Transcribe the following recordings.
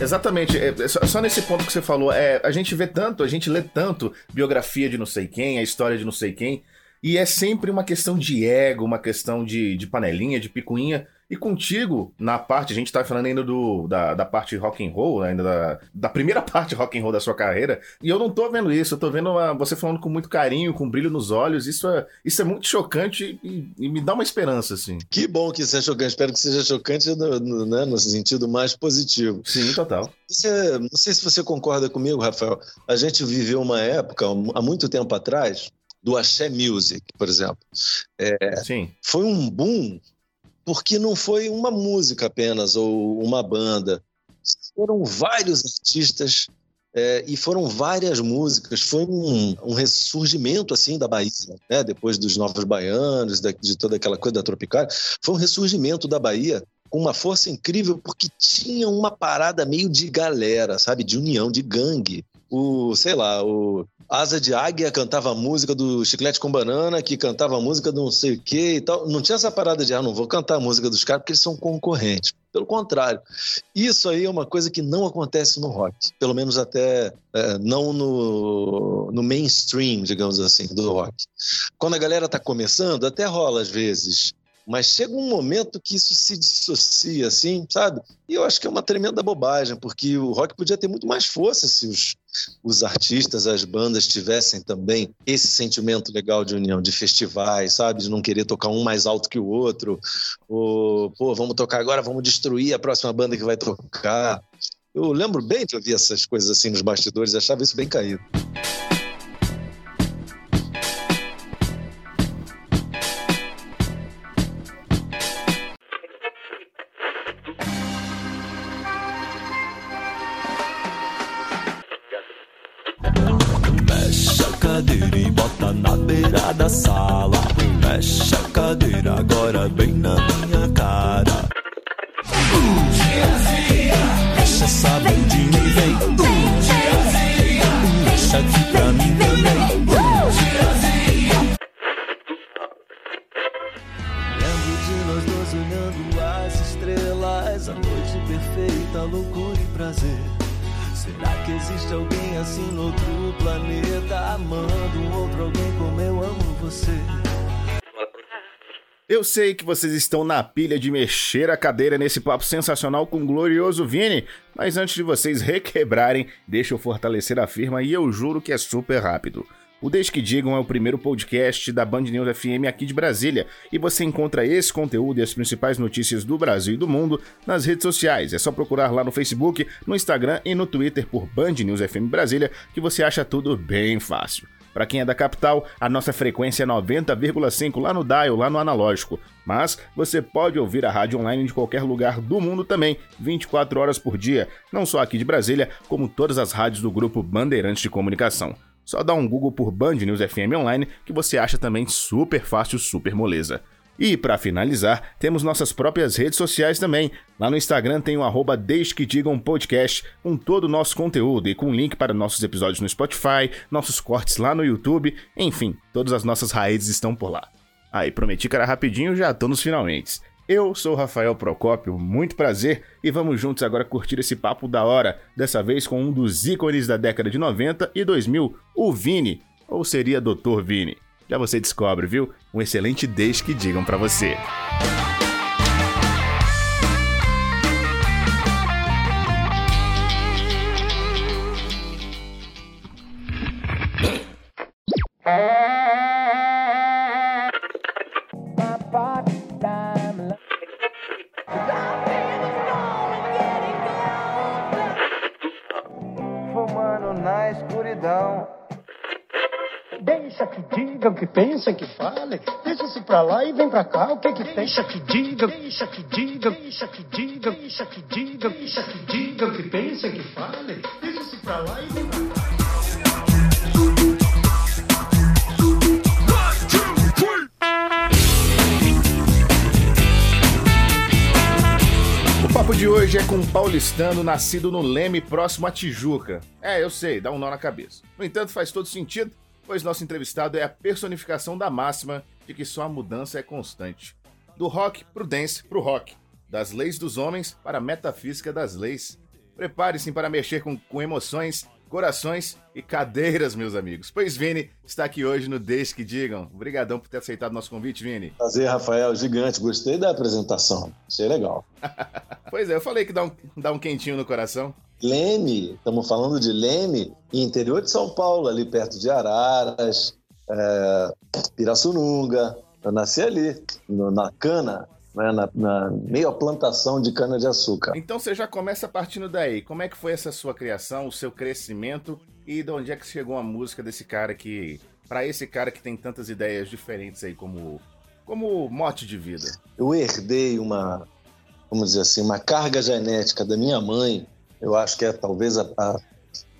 Exatamente. É, é só, só nesse ponto que você falou, é, a gente vê tanto, a gente lê tanto biografia de não sei quem, a história de não sei quem, e é sempre uma questão de ego, uma questão de, de panelinha, de picuinha. E contigo, na parte, a gente tá falando ainda do, da, da parte rock and roll, ainda da, da primeira parte rock and roll da sua carreira, e eu não tô vendo isso, eu tô vendo uma, você falando com muito carinho, com brilho nos olhos, isso é, isso é muito chocante e, e me dá uma esperança, assim. Que bom que isso é chocante, espero que seja chocante no, no, né, no sentido mais positivo. Sim, total. Você, não sei se você concorda comigo, Rafael, a gente viveu uma época, há muito tempo atrás, do Axé Music, por exemplo. É, Sim. Foi um boom porque não foi uma música apenas ou uma banda. Foram vários artistas é, e foram várias músicas. Foi um, um ressurgimento assim da Bahia, né? depois dos Novos Baianos, de, de toda aquela coisa da Tropicália. Foi um ressurgimento da Bahia com uma força incrível porque tinha uma parada meio de galera, sabe, de união, de gangue. O, sei lá, o Asa de Águia cantava a música do Chiclete com Banana, que cantava a música do não sei o quê e tal. Não tinha essa parada de, ah, não vou cantar a música dos caras porque eles são concorrentes. Pelo contrário, isso aí é uma coisa que não acontece no rock, pelo menos até é, não no, no mainstream, digamos assim, do rock. Quando a galera tá começando, até rola às vezes mas chega um momento que isso se dissocia, assim, sabe? E eu acho que é uma tremenda bobagem, porque o rock podia ter muito mais força se os, os artistas, as bandas tivessem também esse sentimento legal de união, de festivais, sabe? De não querer tocar um mais alto que o outro, ou, pô, vamos tocar agora, vamos destruir a próxima banda que vai tocar. Eu lembro bem de ouvir essas coisas assim nos bastidores, achava isso bem caído. Cadeira agora bem Eu sei que vocês estão na pilha de mexer a cadeira nesse papo sensacional com o glorioso Vini, mas antes de vocês requebrarem, deixa eu fortalecer a firma e eu juro que é super rápido. O Desde que Digam é o primeiro podcast da Band News FM aqui de Brasília e você encontra esse conteúdo e as principais notícias do Brasil e do mundo nas redes sociais. É só procurar lá no Facebook, no Instagram e no Twitter por Band News FM Brasília que você acha tudo bem fácil. Para quem é da capital, a nossa frequência é 90,5 lá no dial, lá no analógico. Mas você pode ouvir a rádio online de qualquer lugar do mundo também, 24 horas por dia, não só aqui de Brasília, como todas as rádios do grupo Bandeirantes de Comunicação. Só dá um Google por Band News FM Online que você acha também super fácil, super moleza. E para finalizar, temos nossas próprias redes sociais também. Lá no Instagram tem o arroba Desde que Digam Podcast, com todo o nosso conteúdo e com link para nossos episódios no Spotify, nossos cortes lá no YouTube, enfim, todas as nossas raízes estão por lá. Aí, prometi que era rapidinho, já tô nos finalmente. Eu sou Rafael Procópio, muito prazer e vamos juntos agora curtir esse papo da hora, dessa vez com um dos ícones da década de 90 e 2000, o Vini, ou seria Dr. Vini. Já você descobre, viu? Um excelente desde que digam para você. O que fale. Deixa-se pra lá e vem pra cá, o que que deixa que diga, deixa que diga, deixa que diga, deixa que diga, deixa que diga, o que pensa, que fale. Deixa-se pra lá e vem pra cá. O papo de hoje é com um paulistano nascido no Leme, próximo a Tijuca. É, eu sei, dá um nó na cabeça. No entanto, faz todo sentido pois nosso entrevistado é a personificação da máxima de que só a mudança é constante. Do rock pro dance pro rock, das leis dos homens para a metafísica das leis. Prepare-se para mexer com, com emoções, corações e cadeiras, meus amigos. Pois Vini está aqui hoje no Deixe que Digam. Obrigadão por ter aceitado nosso convite, Vini. Prazer, Rafael. Gigante. Gostei da apresentação. Achei legal. pois é, eu falei que dá um, dá um quentinho no coração. Leme, estamos falando de Leme, interior de São Paulo, ali perto de Araras, é, Pirassununga. Eu nasci ali, no, na cana, né, na, na meia plantação de cana-de-açúcar. Então você já começa partindo daí. Como é que foi essa sua criação, o seu crescimento e de onde é que chegou a música desse cara que. para esse cara que tem tantas ideias diferentes aí como, como mote de vida? Eu herdei uma, vamos dizer assim, uma carga genética da minha mãe. Eu acho que é talvez a, a,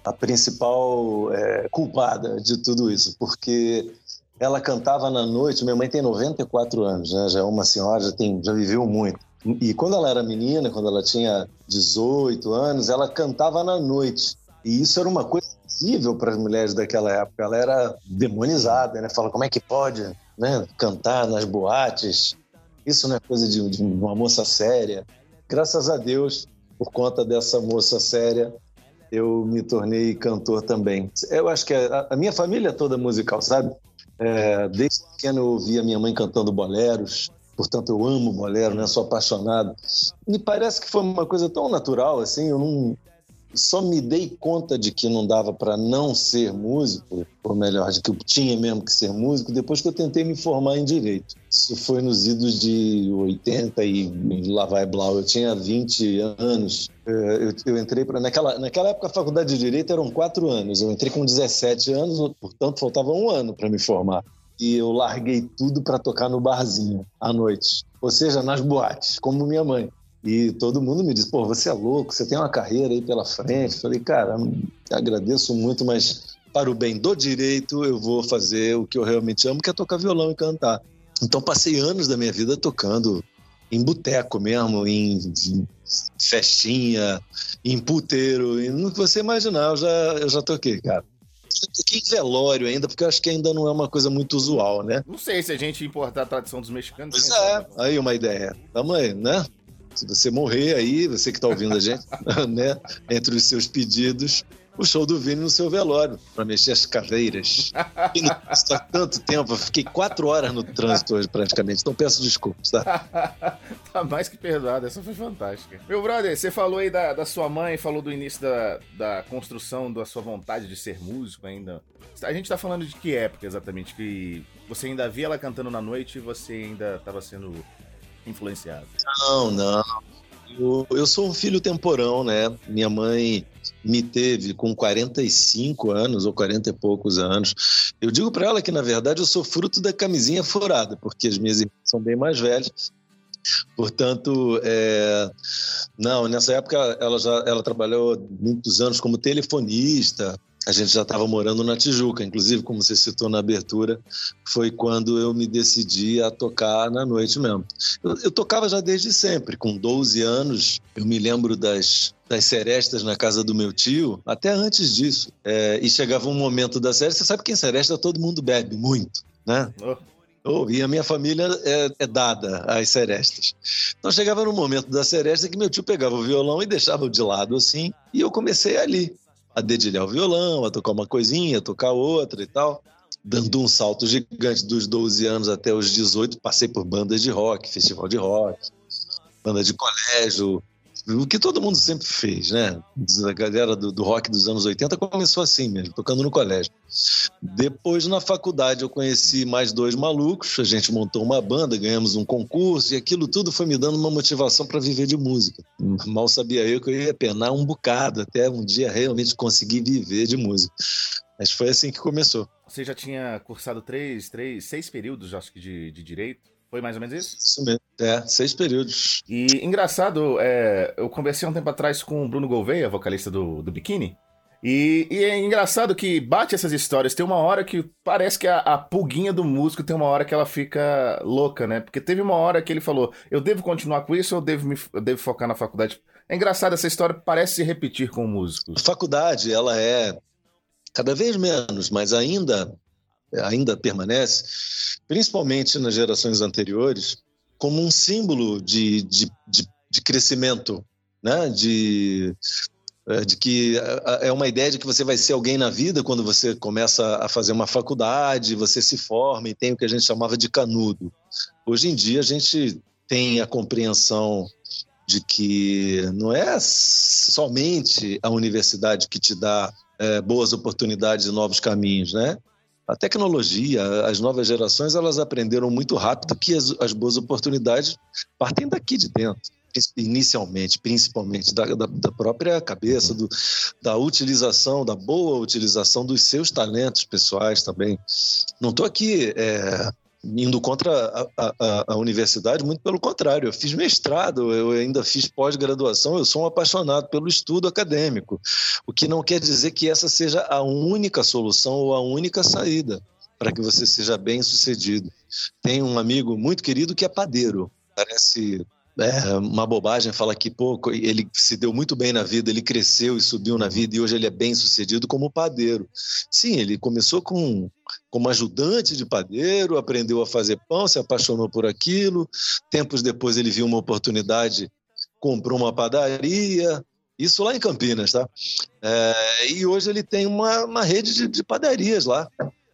a principal é, culpada de tudo isso, porque ela cantava na noite. Minha mãe tem 94 anos, né? já é uma senhora, já, tem, já viveu muito. E quando ela era menina, quando ela tinha 18 anos, ela cantava na noite. E isso era uma coisa possível para as mulheres daquela época. Ela era demonizada, né? Fala, como é que pode né? cantar nas boates? Isso não é coisa de, de uma moça séria. Graças a Deus, por conta dessa moça séria, eu me tornei cantor também. Eu acho que a, a minha família é toda musical, sabe? É, desde pequeno eu ouvia minha mãe cantando boleros, portanto eu amo bolero, né? Sou apaixonado. Me parece que foi uma coisa tão natural assim, eu não só me dei conta de que não dava para não ser músico, ou melhor, de que eu tinha mesmo que ser músico, depois que eu tentei me formar em direito. Isso foi nos idos de 80 e lá vai Blau. Eu tinha 20 anos. É, eu, eu entrei para naquela naquela época a faculdade de direito eram quatro anos. Eu entrei com 17 anos, portanto faltava um ano para me formar. E eu larguei tudo para tocar no barzinho à noite, ou seja, nas boates, como minha mãe. E todo mundo me diz, pô, você é louco, você tem uma carreira aí pela frente. Eu falei, cara, agradeço muito, mas para o bem do direito, eu vou fazer o que eu realmente amo, que é tocar violão e cantar. Então passei anos da minha vida tocando em boteco mesmo, em, festinha, em puteiro, e no que você imaginar, eu já, eu já toquei, cara. Eu toquei em velório ainda, porque eu acho que ainda não é uma coisa muito usual, né? Não sei se a gente importar a tradição dos mexicanos. Pois é, aí uma ideia. Tamo aí, né? Se você morrer aí, você que está ouvindo a gente, né? Entre os seus pedidos, o show do Vini no seu velório, para mexer as cadeiras. Há tanto tempo, eu fiquei quatro horas no trânsito hoje, praticamente, então peço desculpas, tá? tá mais que perdoado, essa foi fantástica. Meu brother, você falou aí da, da sua mãe, falou do início da, da construção da sua vontade de ser músico ainda. A gente tá falando de que época exatamente? Que você ainda via ela cantando na noite e você ainda estava sendo influenciado? Não, não. Eu, eu sou um filho temporão, né? Minha mãe me teve com 45 anos ou 40 e poucos anos. Eu digo para ela que, na verdade, eu sou fruto da camisinha furada, porque as minhas irmãs são bem mais velhas. Portanto, é... não, nessa época ela já ela trabalhou muitos anos como telefonista, a gente já estava morando na Tijuca, inclusive, como você citou na abertura, foi quando eu me decidi a tocar na noite mesmo. Eu, eu tocava já desde sempre, com 12 anos, eu me lembro das, das serestas na casa do meu tio, até antes disso. É, e chegava um momento da seresta, você sabe que em seresta todo mundo bebe muito, né? Oh. Oh, e a minha família é, é, dada às serestas. Então chegava no momento da seresta que meu tio pegava o violão e deixava de lado assim, e eu comecei ali a dedilhar o violão, a tocar uma coisinha, a tocar outra e tal. Dando um salto gigante dos 12 anos até os 18, passei por bandas de rock, festival de rock, banda de colégio, o que todo mundo sempre fez, né? A galera do, do, rock dos anos 80 começou assim mesmo, tocando no colégio. Depois, na faculdade, eu conheci mais dois malucos, a gente montou uma banda, ganhamos um concurso, e aquilo tudo foi me dando uma motivação para viver de música. Mal sabia eu que eu ia penar um bocado até um dia realmente conseguir viver de música. Mas foi assim que começou. Você já tinha cursado três, três, seis períodos, acho que, de, de direito? Foi mais ou menos isso? Isso mesmo. É, seis períodos. E engraçado, é, eu conversei um tempo atrás com o Bruno Gouveia, vocalista do, do Bikini. E, e, é engraçado que bate essas histórias. Tem uma hora que parece que a, a pulguinha do músico tem uma hora que ela fica louca, né? Porque teve uma hora que ele falou: eu devo continuar com isso ou eu devo, me, eu devo focar na faculdade? É engraçado, essa história parece se repetir com músicos. A faculdade, ela é cada vez menos, mas ainda ainda permanece, principalmente nas gerações anteriores, como um símbolo de, de, de, de crescimento, né? de, é, de que é uma ideia de que você vai ser alguém na vida quando você começa a fazer uma faculdade, você se forma e tem o que a gente chamava de canudo. Hoje em dia a gente tem a compreensão de que não é somente a universidade que te dá é, boas oportunidades e novos caminhos, né? A tecnologia, as novas gerações, elas aprenderam muito rápido que as, as boas oportunidades partem daqui de dentro inicialmente, principalmente da, da, da própria cabeça, do, da utilização, da boa utilização dos seus talentos pessoais também. Não estou aqui é, indo contra a, a, a, universidade, muito pelo contrário. Eu fiz mestrado, eu ainda fiz pós-graduação, eu sou um apaixonado pelo estudo acadêmico, o que não quer dizer que essa seja a única solução ou a única saída para que você seja bem sucedido. Tem um amigo muito querido que é padeiro, parece é uma bobagem falar que pouco ele se deu muito bem na vida, ele cresceu e subiu na vida e hoje ele é bem sucedido como padeiro. Sim, ele começou com como ajudante de padeiro, aprendeu a fazer pão, se apaixonou por aquilo. Tempos depois ele viu uma oportunidade, comprou uma padaria, isso lá em Campinas, tá? É, e hoje ele tem uma, uma rede de, de padarias lá.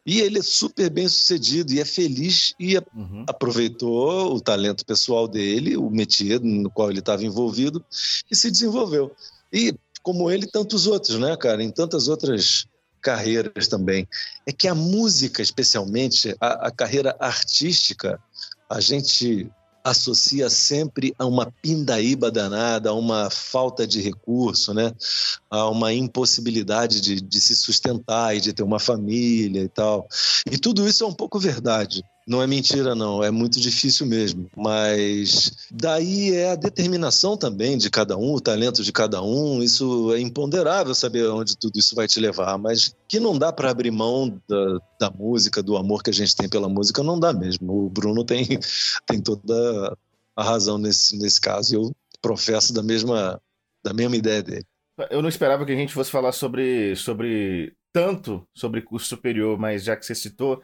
E ele é super bem sucedido e é feliz e uhum. aproveitou o talento pessoal dele, o métier no qual ele estava envolvido, e se desenvolveu. E como ele, tantos outros, né, cara? Em tantas outras carreiras também. É que a música, especialmente, a, a carreira artística, a gente associa sempre a uma pindaíba danada, a uma falta de recurso, né? a uma impossibilidade de, de se sustentar e de ter uma família e tal. E tudo isso é um pouco verdade. Não é mentira, não, é muito difícil mesmo. Mas daí é a determinação também de cada um, o talento de cada um. Isso é imponderável saber onde tudo isso vai te levar, mas que não dá para abrir mão da, da música, do amor que a gente tem pela música, não dá mesmo. O Bruno tem, tem toda a razão nesse, nesse caso. Eu professo da mesma, da mesma ideia dele. Eu não esperava que a gente fosse falar sobre, sobre tanto sobre curso superior, mas já que você citou,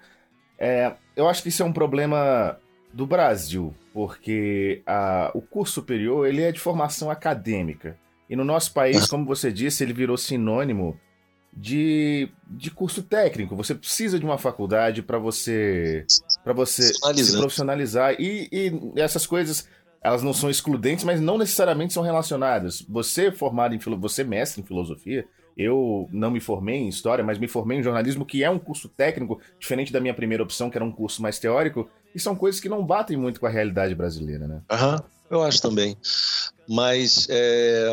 é, eu acho que isso é um problema do Brasil, porque a, o curso superior ele é de formação acadêmica. E no nosso país, como você disse, ele virou sinônimo de, de curso técnico. Você precisa de uma faculdade para você para você se profissionalizar. E, e, essas coisas, elas não são excludentes, mas não necessariamente são relacionadas. Você formado em você mestre em filosofia, eu não me formei em história, mas me formei em jornalismo, que é um curso técnico, diferente da minha primeira opção, que era um curso mais teórico, e são coisas que não batem muito com a realidade brasileira, né? Aham, uhum, eu acho também. Mas é,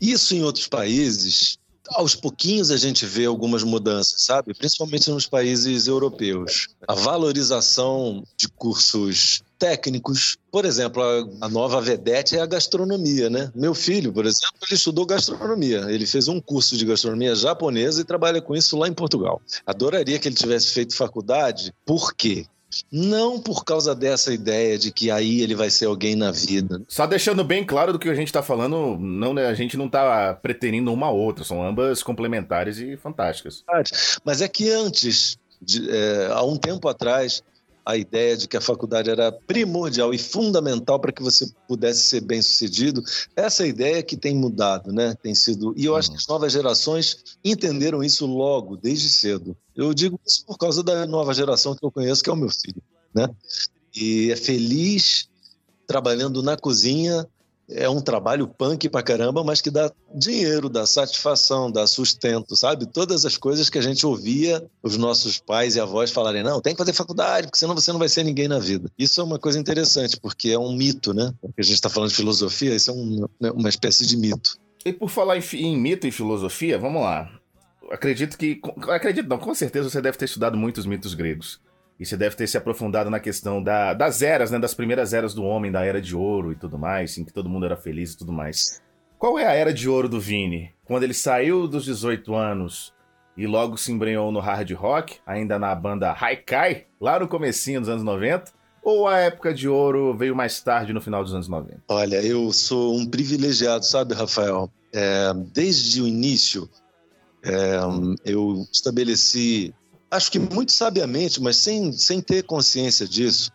isso em outros países, aos pouquinhos a gente vê algumas mudanças, sabe? Principalmente nos países europeus. A valorização de cursos técnicos. Por exemplo, a, nova vedete é a gastronomia, né? Meu filho, por exemplo, ele estudou gastronomia. Ele fez um curso de gastronomia japonesa e trabalha com isso lá em Portugal. Adoraria que ele tivesse feito faculdade. Por quê? Não por causa dessa ideia de que aí ele vai ser alguém na vida. Só deixando bem claro do que a gente está falando, não, né, a gente não está pretendendo uma outra, são ambas complementares e fantásticas. Mas é que antes, de, é, há um tempo atrás, a ideia de que a faculdade era primordial e fundamental para que você pudesse ser bem sucedido, essa ideia que tem mudado, né? Tem sido. E eu acho que as novas gerações entenderam isso logo, desde cedo. Eu digo isso por causa da nova geração que eu conheço, que é o meu filho, né? E é feliz trabalhando na cozinha é um trabalho punk pra caramba, mas que dá dinheiro, dá satisfação, dá sustento, sabe? Todas as coisas que a gente ouvia os nossos pais e avós falarem: não, tem que fazer faculdade, porque senão você não vai ser ninguém na vida. Isso é uma coisa interessante, porque é um mito, né? Porque a gente está falando de filosofia, isso é um, né, uma espécie de mito. E por falar em, em mito e filosofia, vamos lá. Acredito que. Acredito, não, com certeza você deve ter estudado muitos mitos gregos. E você deve ter se aprofundado na questão da, das eras, né? Das primeiras eras do homem, da era de ouro e tudo mais, em que todo mundo era feliz e tudo mais. Qual é a era de ouro do Vini? Quando ele saiu dos 18 anos e logo se embrenhou no hard rock, ainda na banda Haikai, lá no comecinho dos anos 90? Ou a época de ouro veio mais tarde, no final dos anos 90? Olha, eu sou um privilegiado, sabe, Rafael? É, desde o início, é, eu estabeleci acho que muito sabiamente, mas sem, sem ter consciência disso,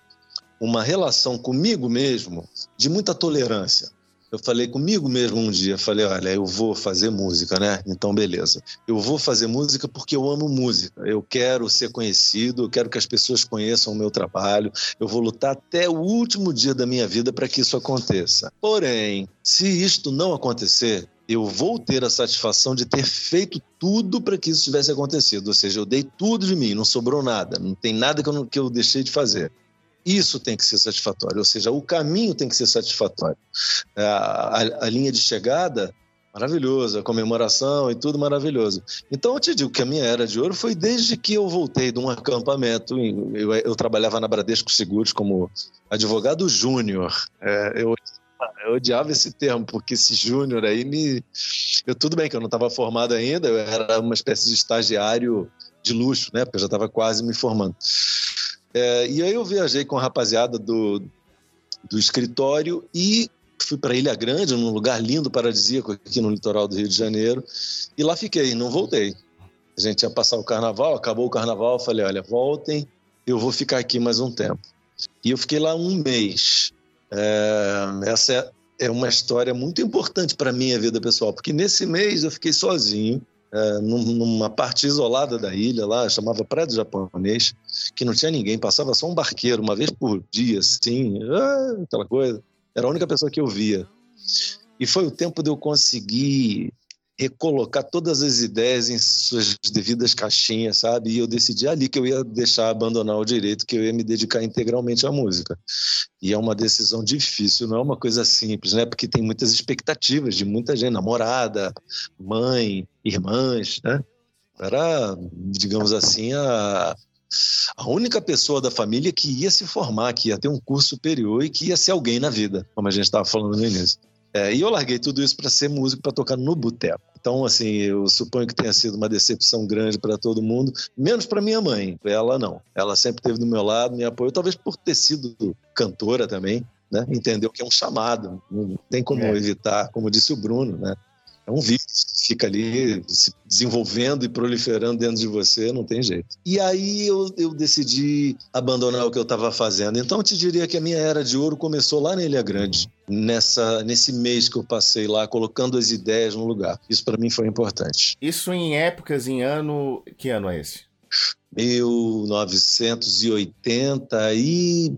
uma relação comigo mesmo de muita tolerância. eu falei comigo mesmo um dia, falei, olha, eu vou fazer música, né? Então, beleza. Eu vou fazer música porque eu amo música. Eu quero ser conhecido, eu quero que as pessoas conheçam o meu trabalho. Eu vou lutar até o último dia da minha vida para que isso aconteça. Porém, se isto não acontecer, eu vou ter a satisfação de ter feito tudo para que isso tivesse acontecido. Ou seja, eu dei tudo de mim, não sobrou nada, não tem nada que eu, não, que eu deixei de fazer. Isso tem que ser satisfatório, ou seja, o caminho tem que ser satisfatório. É, a, a, a linha de chegada, maravilhosa, a comemoração e tudo maravilhoso. Então eu te digo que a minha era de ouro foi desde que eu voltei de um acampamento. Eu, eu trabalhava na Bradesco Seguros como advogado júnior. É, eu, eu odiava esse termo, porque esse júnior aí me. Eu, tudo bem que eu não estava formado ainda, eu era uma espécie de estagiário de luxo, né? Porque eu já estava quase me formando. É, e aí eu viajei com a rapaziada do, do escritório e fui para Ilha Grande, num lugar lindo, paradisíaco, aqui no litoral do Rio de Janeiro. E lá fiquei, não voltei. A gente ia passar o carnaval, acabou o carnaval, falei, olha, voltem, eu vou ficar aqui mais um tempo. E eu fiquei lá um mês. É, essa é, é uma história muito importante para minha vida pessoal, porque nesse mês eu fiquei sozinho, é, numa parte isolada da ilha lá, chamava do Japonês, que não tinha ninguém, passava só um barqueiro uma vez por dia, assim, ah, aquela coisa. Era a única pessoa que eu via. E foi o tempo de eu conseguir recolocar todas as ideias em suas devidas caixinhas, sabe? E eu decidi ali que eu ia deixar abandonar o direito, que eu ia me dedicar integralmente à música. E é uma decisão difícil, não é uma coisa simples, né? Porque tem muitas expectativas de muita gente, namorada, mãe, irmãs, né? Era, digamos assim, a, a única pessoa da família que ia se formar, que ia ter um curso superior e que ia ser alguém na vida, como a gente estava falando no início. É, e eu larguei tudo isso para ser músico, para tocar no boteco. Então, assim, eu suponho que tenha sido uma decepção grande para todo mundo, menos para minha mãe. Ela não. Ela sempre esteve do meu lado, me apoiou, talvez por ter sido cantora também, né? Entendeu que é um chamado, não tem como é. evitar, como disse o Bruno, né? É um vírus que fica ali se desenvolvendo e proliferando dentro de você, não tem jeito. E aí eu, eu decidi abandonar o que eu estava fazendo. Então eu te diria que a minha era de ouro começou lá na Ilha Grande, nessa, nesse mês que eu passei lá, colocando as ideias no lugar. Isso para mim foi importante. Isso em épocas, em ano. Que ano é esse? 1980 e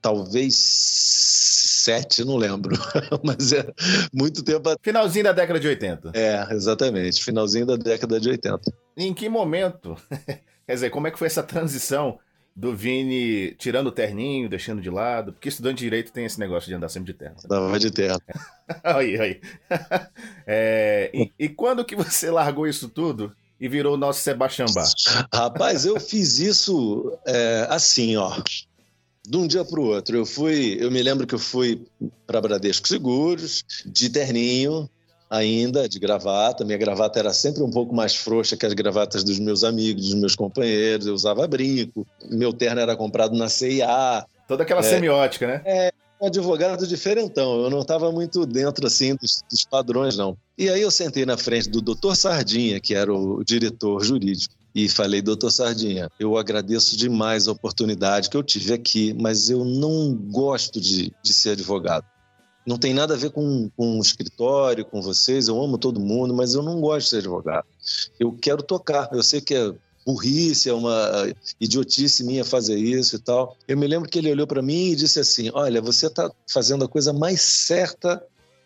talvez sete, não lembro, mas é muito tempo. Finalzinho da década de 80. É, exatamente, finalzinho da década de 80. Em que momento, quer dizer, como é que foi essa transição do Vini tirando o terninho, deixando de lado? Porque estudante de direito tem esse negócio de andar sempre de terno. Tava de terno. aí, aí. É, e, e quando que você largou isso tudo e virou o nosso Sebastião Bar? Rapaz, eu fiz isso é, assim, ó de um dia para o outro. Eu fui, eu me lembro que eu fui para Bradesco Seguros, de terninho ainda, de gravata. Minha gravata era sempre um pouco mais frouxa que as gravatas dos meus amigos, dos meus companheiros. Eu usava brinco. Meu terno era comprado na CIA. Toda aquela é, semiótica, né? É, um advogado diferentão. Eu não estava muito dentro assim dos, dos, padrões, não. E aí eu sentei na frente do doutor Sardinha, que era o diretor jurídico e falei, doutor Sardinha, eu agradeço demais a oportunidade que eu tive aqui, mas eu não gosto de, de ser advogado. Não tem nada a ver com, com o escritório, com vocês, eu amo todo mundo, mas eu não gosto de ser advogado. Eu quero tocar, eu sei que é burrice, é uma idiotice minha fazer isso e tal. Eu me lembro que ele olhou para mim e disse assim: Olha, você está fazendo a coisa mais certa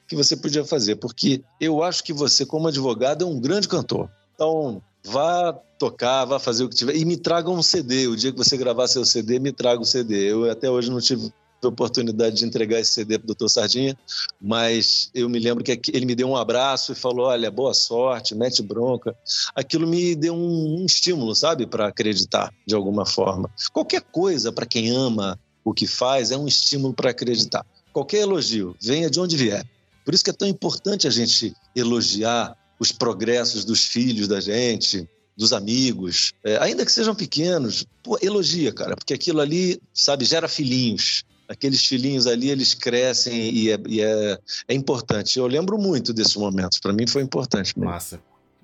que você podia fazer, porque eu acho que você, como advogado, é um grande cantor. Então, vá tocar, vá fazer o que tiver e me traga um CD. O dia que você gravar seu CD, me traga o CD. Eu até hoje não tive oportunidade de entregar esse CD para o Dr. Sardinha, mas eu me lembro que ele me deu um abraço e falou: Olha, boa sorte, mete bronca. Aquilo me deu um, um estímulo, sabe, para acreditar de alguma forma. Qualquer coisa para quem ama o que faz é um estímulo para acreditar. Qualquer elogio, venha de onde vier. Por isso que é tão importante a gente elogiar os progressos dos filhos da gente, dos amigos, é, ainda que sejam pequenos, pô, elogia, cara, porque aquilo ali, sabe, gera filhinhos. Aqueles filhinhos ali, eles crescem e é, e é, é importante. Eu lembro muito desses momentos, para mim foi importante. Mesmo. Massa.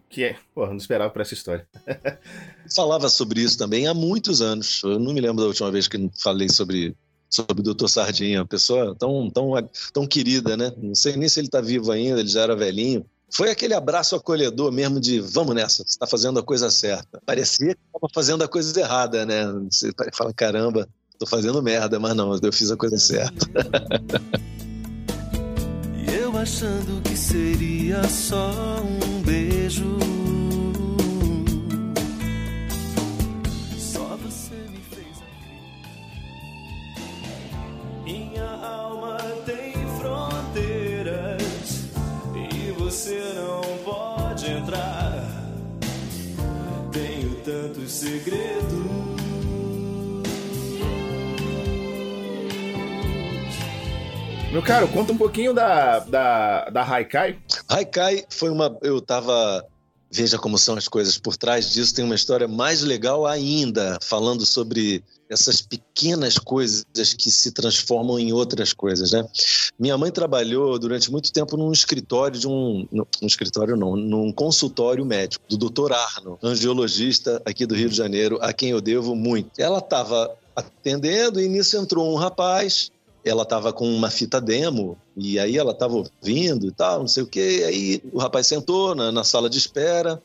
Que é, pô, não esperava por essa história. Falava sobre isso também há muitos anos. Eu não me lembro da última vez que falei sobre sobre o Dr. Sardinha, uma pessoa tão, tão, tão querida, né? Não sei nem se ele está vivo ainda, ele já era velhinho. Foi aquele abraço acolhedor mesmo de vamos nessa, você está fazendo a coisa certa. Parecia que estava fazendo a coisa errada, né? Você fala, caramba, tô fazendo merda, mas não, eu fiz a coisa certa. E eu achando que seria só um beijo. Tantos segredos. Meu caro, conta um pouquinho da, da, da Haikai. Haikai foi uma. Eu tava. Veja como são as coisas. Por trás disso tem uma história mais legal ainda, falando sobre essas pequenas coisas que se transformam em outras coisas, né? Minha mãe trabalhou durante muito tempo num escritório de um, escritório não, num consultório médico do Dr. Arno, angiologista aqui do Rio de Janeiro, a quem eu devo muito. Ela estava atendendo e nisso entrou um rapaz ela estava com uma fita demo e aí ela estava ouvindo e tal, não sei o que. Aí o rapaz sentou na, na, sala de espera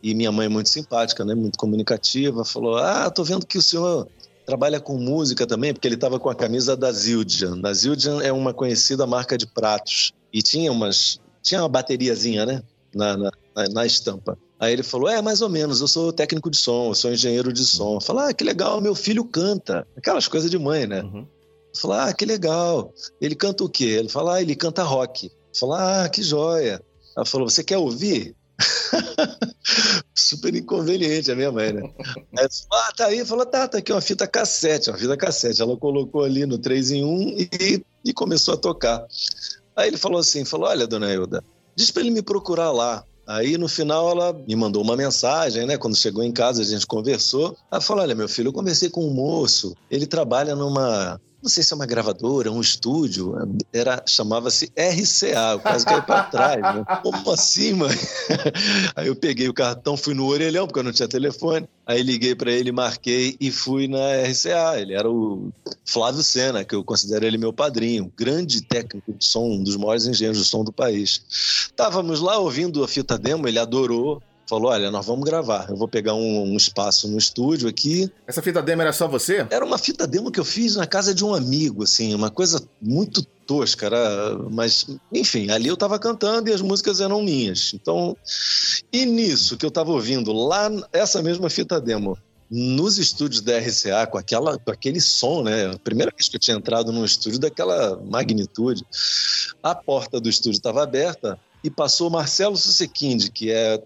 e minha mãe, muito simpática, né, muito comunicativa, falou: Ah, tô vendo que o senhor trabalha com música também, porque ele estava com a camisa da Zildjian. A Zildjian é uma conhecida marca de pratos e tinha umas tinha uma bateriazinha, né, na, na, na estampa. Aí ele falou: É, mais ou menos, eu sou técnico de som, eu sou engenheiro de som. Fala, ah, que legal, meu filho canta. Aquelas coisas de mãe, né? Uhum. Falei, ah, que legal. Ele canta o quê? Ele fala, ah, ele canta rock. Falei, ah, que joia. Ela falou, você quer ouvir? Super inconveniente a minha mãe, né? Eu falei, ah, tá aí. Falou, tá, tá aqui uma fita cassete, uma fita cassete. Ela colocou ali no 3 em 1 e, e começou a tocar. Aí ele falou assim, falou, olha, dona Hilda, diz para ele me procurar lá. Aí no final ela me mandou uma mensagem, né? Quando chegou em casa a gente conversou. Ela falou: Olha, meu filho, eu conversei com um moço. Ele trabalha numa não sei se é uma gravadora, um estúdio, era chamava-se RCA, quase caí para trás. Né? Como assim, mãe? Aí eu peguei o cartão, fui no orelhão, porque eu não tinha telefone. Aí liguei para ele, marquei e fui na RCA. Ele era o Flávio Sena, que eu considero ele meu padrinho, grande técnico de som, um dos maiores engenheiros de som do país. Estávamos lá ouvindo a fita demo, ele adorou, falou: Olha, nós vamos gravar. Eu vou pegar um, um, espaço no estúdio aqui. Essa fita demo era só você? Era uma fita demo que eu fiz na casa de um amigo, assim, uma coisa muito tosca, era... mas enfim, ali eu estava cantando e as músicas eram minhas. Então, e nisso que eu estava ouvindo lá, essa mesma fita demo, nos estúdios da RCA, com, aquela, com aquele som, né? A primeira vez que eu tinha entrado num estúdio daquela magnitude, a porta do estúdio estava aberta e passou Marcelo Susequinde, que é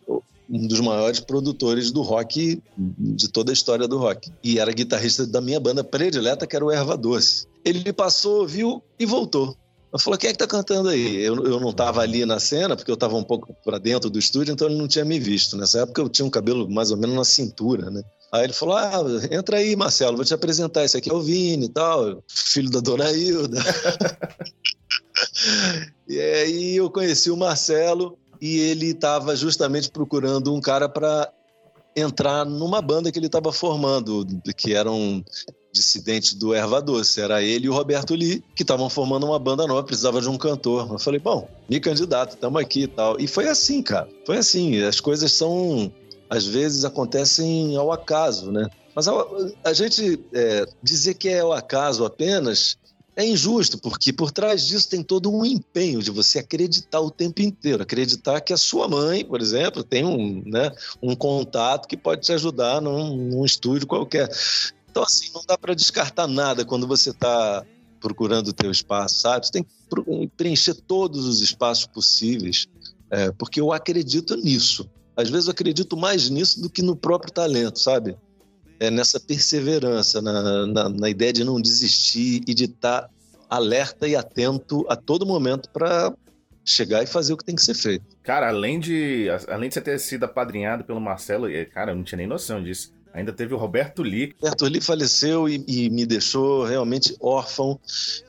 um dos maiores produtores do rock de toda a história do rock. E era guitarrista da minha banda predileta, que era o Erva Doce. Ele passou, viu e voltou. Eu falei, quem é que tá cantando aí? Eu, eu não estava ali na cena, porque eu estava um pouco para dentro do estúdio, então ele não tinha me visto. Nessa época eu tinha um cabelo mais ou menos na cintura, né? Aí ele falou: Ah, entra aí, Marcelo, vou te apresentar. Esse aqui é o Vini e tal, filho da dona Hilda. e aí eu conheci o Marcelo e ele estava justamente procurando um cara para entrar numa banda que ele estava formando, que eram dissidentes do Erva Doce. Era ele e o Roberto Lee, que estavam formando uma banda nova, precisava de um cantor. Eu falei, bom, me candidato, estamos aqui e tal. E foi assim, cara. Foi assim. As coisas são, às vezes, acontecem ao acaso, né? Mas a, a gente é, dizer que é ao acaso apenas é injusto, porque por trás disso tem todo um empenho de você acreditar o tempo inteiro, acreditar que a sua mãe, por exemplo, tem um, né, um contato que pode te ajudar num, num estúdio qualquer. Então, assim, não dá para descartar nada quando você está procurando o teu espaço, sabe? Você tem que preencher todos os espaços possíveis, é, porque eu acredito nisso. Às vezes eu acredito mais nisso do que no próprio talento, sabe? É, nessa perseverança, na, na, na, ideia de não desistir e de estar tá alerta e atento a todo momento para chegar e fazer o que tem que ser feito. Cara, além de, além de você ter sido apadrinhado pelo Marcelo, cara, eu não tinha nem noção disso. Ainda teve o Roberto Lee. Roberto Lee faleceu e, e me deixou realmente órfão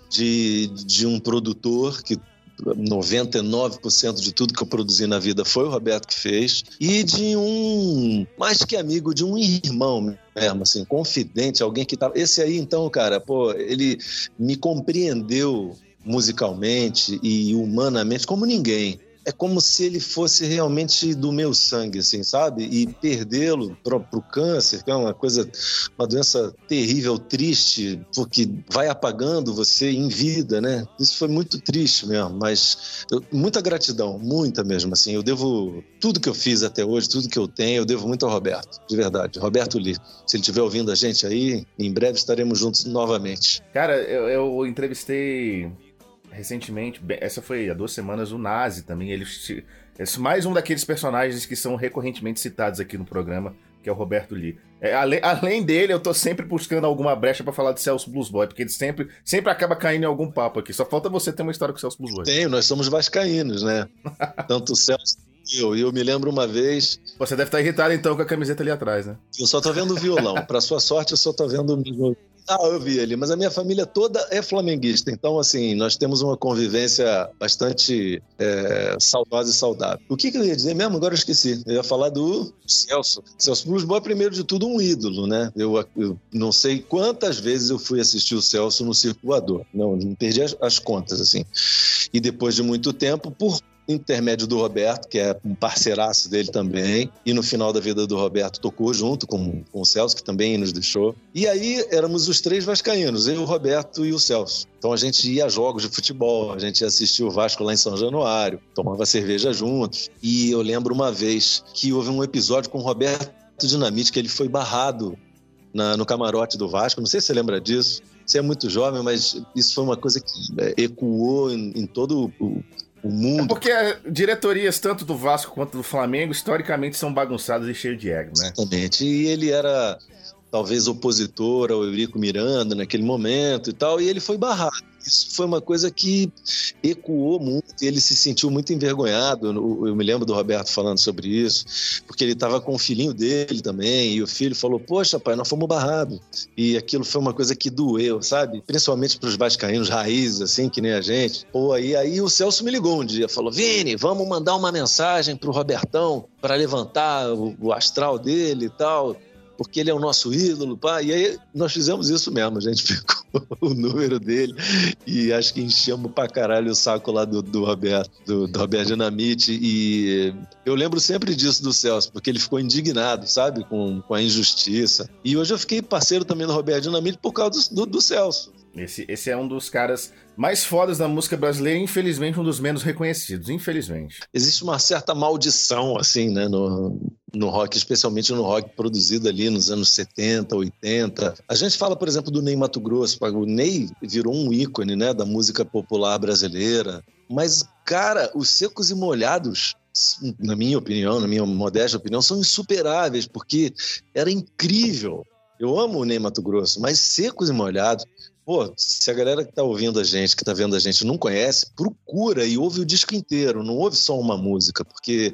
de, de um produtor que 99% de tudo que eu produzi na vida foi o Roberto que fez. E de um, mais que amigo, de um irmão mesmo, assim, confidente, alguém que tava. Esse aí, então, cara, pô, ele me compreendeu musicalmente e humanamente como ninguém é como se ele fosse realmente do meu sangue, assim, sabe? E perdê-lo para o câncer, que é uma coisa, uma doença terrível, triste, porque vai apagando você em vida, né? Isso foi muito triste mesmo, mas eu, muita gratidão, muita mesmo, assim. Eu devo tudo que eu fiz até hoje, tudo que eu tenho, eu devo muito ao Roberto, de verdade. Roberto Lee. Se ele estiver ouvindo a gente aí, em breve estaremos juntos novamente. Cara, eu, eu entrevistei recentemente, essa foi há duas semanas, o Nazi também. Ele, esse, mais um daqueles personagens que são recorrentemente citados aqui no programa, que é o Roberto Lee. É, além, além, dele, eu tô sempre buscando alguma brecha para falar de Celso Blues Boy, porque ele sempre, sempre acaba caindo em algum papo aqui. Só falta você ter uma história com o Celso Blues Boy. Tenho, nós somos vascaínos, né? Tanto o Celso eu, eu me lembro uma vez. Você deve estar irritado então com a camiseta ali atrás, né? Eu só tô vendo o violão. Para sua sorte, eu só tô vendo o ah, eu vi ele, mas a minha família toda é flamenguista, então, assim, nós temos uma convivência bastante é, saudosa e saudável. O que, que, eu ia dizer mesmo? Agora eu esqueci. Eu ia falar do Celso. Celso Blues Boy é, primeiro de tudo, um ídolo, né? Eu, eu, não sei quantas vezes eu fui assistir o Celso no Circo Voador. Não, não perdi as, as contas, assim. E depois de muito tempo, por intermédio do Roberto, que é um parceiraço dele também, e no final da vida do Roberto tocou junto com, com o Celso, que também nos deixou. E aí éramos os três vascaínos, eu, o Roberto e o Celso. Então a gente ia a jogos de futebol, a gente assistia o Vasco lá em São Januário, tomava cerveja juntos. E eu lembro uma vez que houve um episódio com o Roberto Dinamite, que ele foi barrado na, no camarote do Vasco, não sei se você lembra disso. Você é muito jovem, mas isso foi uma coisa que é, ecoou em, em todo o, o mundo. É porque diretorias tanto do Vasco quanto do Flamengo, historicamente, são bagunçadas e cheias de ego, né? Exatamente. E ele era talvez opositor ao Eurico Miranda naquele momento e tal, e ele foi barrado. Isso foi uma coisa que ecoou muito, ele se sentiu muito envergonhado. Eu me lembro do Roberto falando sobre isso, porque ele estava com o filhinho dele também, e o filho falou: Poxa, pai, nós fomos barrados. E aquilo foi uma coisa que doeu, sabe? Principalmente para os vascaínos raízes, assim, que nem a gente. Pô, aí, aí o Celso me ligou um dia, falou: Vini, vamos mandar uma mensagem para o Robertão para levantar o, o astral dele e tal porque ele é o nosso ídolo, pá. E aí nós fizemos isso mesmo, a gente ficou o número dele e acho que enchemos pra caralho o saco lá do, do Roberto, do, do Roberto Dinamite. E eu lembro sempre disso do Celso, porque ele ficou indignado, sabe, com, com a injustiça. E hoje eu fiquei parceiro também do Roberto Dinamite por causa do, do, do Celso. Esse, esse é um dos caras mais fodas da música brasileira e, infelizmente, um dos menos reconhecidos, infelizmente. Existe uma certa maldição, assim, né, no, no rock, especialmente no rock produzido ali nos anos 70, 80. A gente fala, por exemplo, do Ney Mato Grosso. O Ney virou um ícone, né, da música popular brasileira. Mas, cara, os Secos e Molhados na minha opinião, na minha modesta opinião, são insuperáveis, porque era incrível. Eu amo o Ney Mato Grosso, mas secos e molhados Pô, se a galera que tá ouvindo a gente, que tá vendo a gente, não conhece, procura e ouve o disco inteiro, não ouve só uma música, porque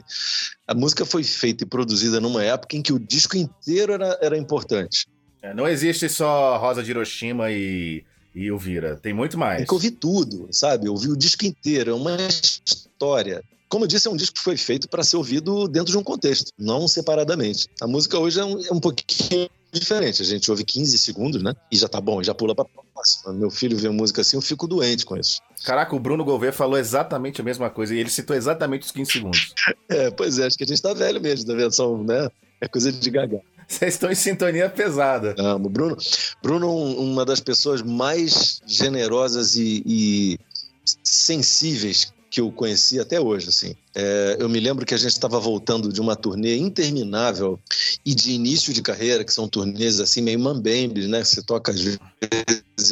a música foi feita e produzida numa época em que o disco inteiro era, era importante. É, não existe só Rosa de Hiroshima e, e Elvira, tem muito mais. Tem que ouvir tudo, sabe? Ouvir o disco inteiro, é uma história. Como eu disse, é um disco que foi feito para ser ouvido dentro de um contexto, não separadamente. A música hoje é um, é um pouquinho diferente. A gente ouve 15 segundos, né? E já tá bom, já pula pra próxima. Meu filho vê música assim, eu fico doente com isso. Caraca, o Bruno Gouveia falou exatamente a mesma coisa e ele citou exatamente os 15 segundos. é, pois é, acho que a gente tá velho mesmo da versão, né? É coisa de gaga. Vocês estão em sintonia pesada. Amo. Bruno, Bruno, uma das pessoas mais generosas e, e sensíveis que eu conheci até hoje, assim. É, eu me lembro que a gente estava voltando de uma turnê interminável e de início de carreira, que são turnês assim meio mambembes, né? Você toca às vezes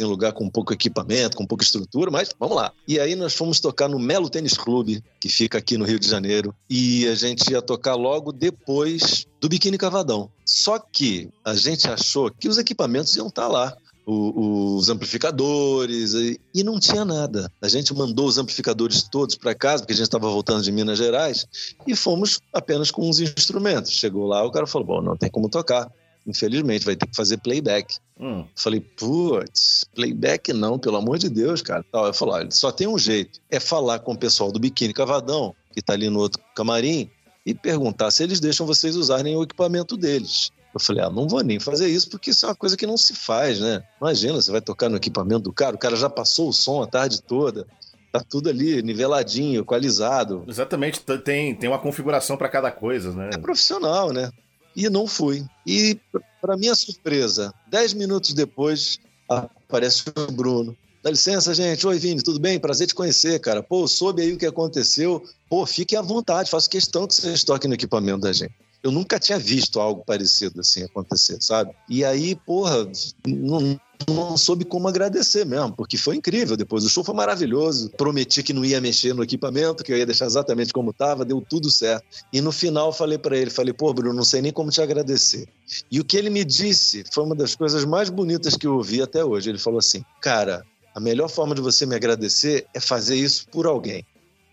em lugar com pouco equipamento, com pouca estrutura, mas vamos lá. E aí nós fomos tocar no Melo Tênis Clube, que fica aqui no Rio de Janeiro, e a gente ia tocar logo depois do Biquíni Cavadão. Só que a gente achou que os equipamentos iam estar tá lá o, os amplificadores e, e, não tinha nada. A gente mandou os amplificadores todos para casa, porque a gente estava voltando de Minas Gerais, e fomos apenas com os instrumentos. Chegou lá, o cara falou: Bom, não tem como tocar. Infelizmente, vai ter que fazer playback. Hum. Falei, putz, playback não, pelo amor de Deus, cara. Tal. Eu falo, olha, só tem um jeito, é falar com o pessoal do Biquíni Cavadão, que tá ali no outro camarim, e perguntar se eles deixam vocês usarem o equipamento deles. Eu falei, ah, não vou nem fazer isso porque isso é uma coisa que não se faz, né? Imagina, você vai tocar no equipamento do cara, o cara já passou o som a tarde toda, tá tudo ali niveladinho, equalizado. Exatamente, tem, tem uma configuração para cada coisa, né? É profissional, né? E não fui. E, para minha surpresa, dez minutos depois, aparece o Bruno. Dá licença, gente. Oi, Vini, tudo bem? Prazer te conhecer, cara. Pô, soube aí o que aconteceu. Pô, fiquem à vontade, faço questão que vocês toquem no equipamento da gente. Eu nunca tinha visto algo parecido assim acontecer, sabe? E aí, porra, não, não soube como agradecer mesmo, porque foi incrível. Depois o show foi maravilhoso. Prometi que não ia mexer no equipamento, que eu ia deixar exatamente como estava, deu tudo certo. E no final falei para ele, falei, pô, Bruno, não sei nem como te agradecer. E o que ele me disse foi uma das coisas mais bonitas que eu ouvi até hoje. Ele falou assim, cara, a melhor forma de você me agradecer é fazer isso por alguém.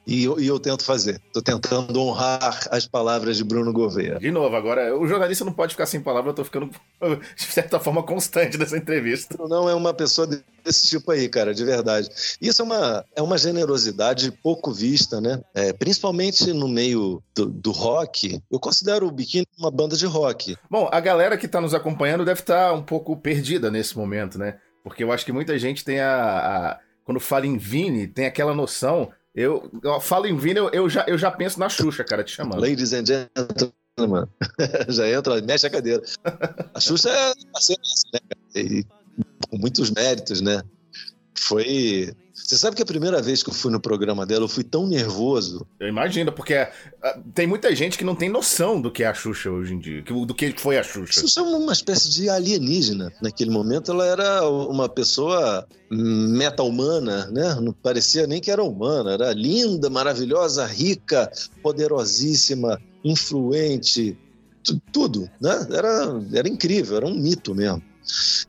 E eu, e eu tento fazer. Estou tentando honrar as palavras de Bruno Gouveia. De novo, agora, o jornalista não pode ficar sem palavra, eu estou ficando, de certa forma, constante nessa entrevista. Não é uma pessoa desse tipo aí, cara, de verdade. Isso é uma, é uma generosidade pouco vista, né? É, principalmente no meio do, do, rock. Eu considero o Biquíni uma banda de rock. Bom, a galera que está nos acompanhando deve estar tá um pouco perdida nesse momento, né? Porque eu acho que muita gente tem a, a quando fala em Vini, tem aquela noção eu, eu falo em Vini, eu, já, eu já penso na Xuxa, cara, te chamando. Ladies and gentlemen. já entra, mexe a cadeira. A Xuxa é parceira, né, cara? E, com muitos méritos, né? Foi você sabe que a primeira vez que eu fui no programa dela, eu fui tão nervoso. Eu imagino, porque uh, tem muita gente que não tem noção do que é a Xuxa hoje em dia, do que foi a Xuxa. A Xuxa é uma espécie de alienígena. Naquele momento, ela era uma pessoa meta-humana, né? Não parecia nem que era humana. Era linda, maravilhosa, rica, poderosíssima, influente, tudo, né? Era, era incrível, era um mito mesmo.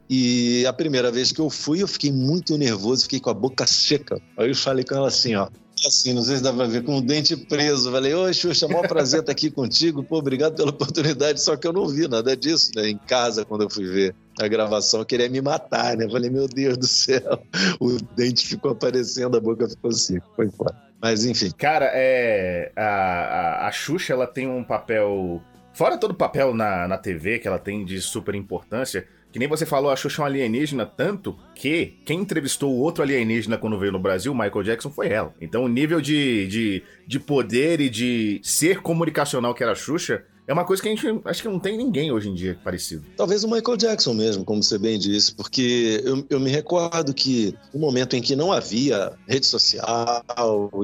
E a primeira vez que eu fui, eu fiquei muito nervoso, fiquei com a boca seca. Aí eu falei com ela assim, ó. Assim, não sei se dá pra ver, com o dente preso. Falei, oi, Xuxa, maior prazer estar aqui contigo. Pô, obrigado pela oportunidade. Só que eu não vi nada disso, né? Em casa, quando eu fui ver a gravação, queria me matar, né? Falei, meu Deus do céu. O dente ficou aparecendo, a boca ficou assim. Foi fora. Mas enfim. Cara, é. A, a, a Xuxa, ela tem um papel. Fora todo o papel na, na TV que ela tem de super importância, que nem você falou, a Xuxa é um alienígena tanto que quem entrevistou o outro alienígena quando veio no Brasil, Michael Jackson, foi ela. Então o nível de, de, de poder e de ser comunicacional que era a Xuxa é uma coisa que a gente acho que não tem ninguém hoje em dia parecido. Talvez o Michael Jackson mesmo, como você bem disse, porque eu, eu me recordo que no momento em que não havia rede social,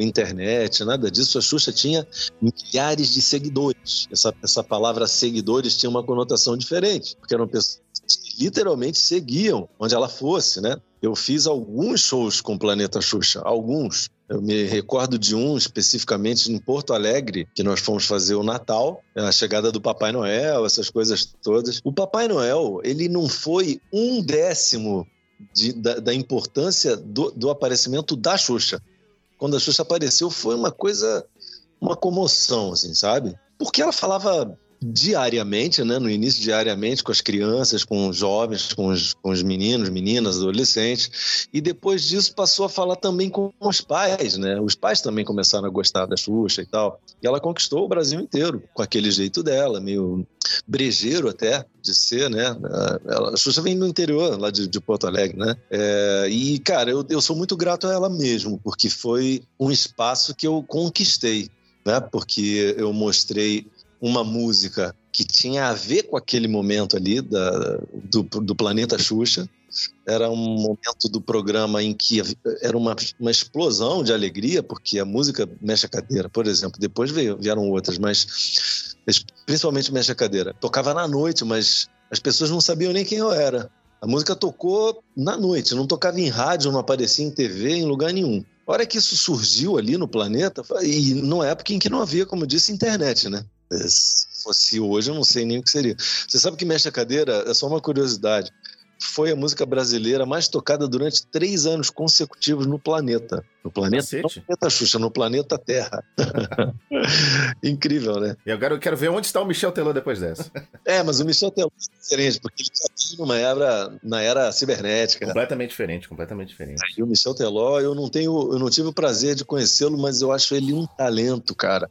internet, nada disso, a Xuxa tinha milhares de seguidores. Essa, essa palavra seguidores tinha uma conotação diferente, porque eram pessoas literalmente seguiam onde ela fosse, né? Eu fiz alguns shows com o Planeta Xuxa, alguns. Eu me recordo de um especificamente em Porto Alegre, que nós fomos fazer o Natal, a chegada do Papai Noel, essas coisas todas. O Papai Noel, ele não foi um décimo de, da, da, importância do, do aparecimento da Xuxa. Quando a Xuxa apareceu, foi uma coisa, uma comoção, assim, sabe? Porque ela falava diariamente, né, no início diariamente com as crianças, com os jovens, com os, com os meninos, meninas, adolescentes, e depois disso passou a falar também com os pais, né? Os pais também começaram a gostar da Xuxa e tal. E ela conquistou o Brasil inteiro com aquele jeito dela, meio brejeiro até de ser, né? Ela, a Xuxa vem do interior, lá de, de Porto Alegre, né? É, e, cara, eu, eu sou muito grato a ela mesmo, porque foi um espaço que eu conquistei, né? Porque eu mostrei uma música que tinha a ver com aquele momento ali da, do, do planeta Xuxa. Era um momento do programa em que era uma, uma explosão de alegria, porque a música mexe a cadeira, por exemplo. Depois veio, vieram outras, mas principalmente mexe a cadeira. Tocava na noite, mas as pessoas não sabiam nem quem eu era. A música tocou na noite, não tocava em rádio, não aparecia em TV, em lugar nenhum. A hora que isso surgiu ali no planeta, e numa época em que não havia, como disse, internet, né? Se fosse hoje, eu não sei nem o que seria. Você sabe que mexe a cadeira? É só uma curiosidade. Foi a música brasileira mais tocada durante três anos consecutivos no planeta. No planeta, não no planeta Xuxa, no planeta Terra. Incrível, né? E agora eu quero ver onde está o Michel Teló depois dessa. é, mas o Michel Teló é diferente, porque ele já veio numa era, na era cibernética. Completamente diferente, completamente diferente. E o Michel Teló, eu não tenho, eu não tive o prazer de conhecê-lo, mas eu acho ele um talento, cara.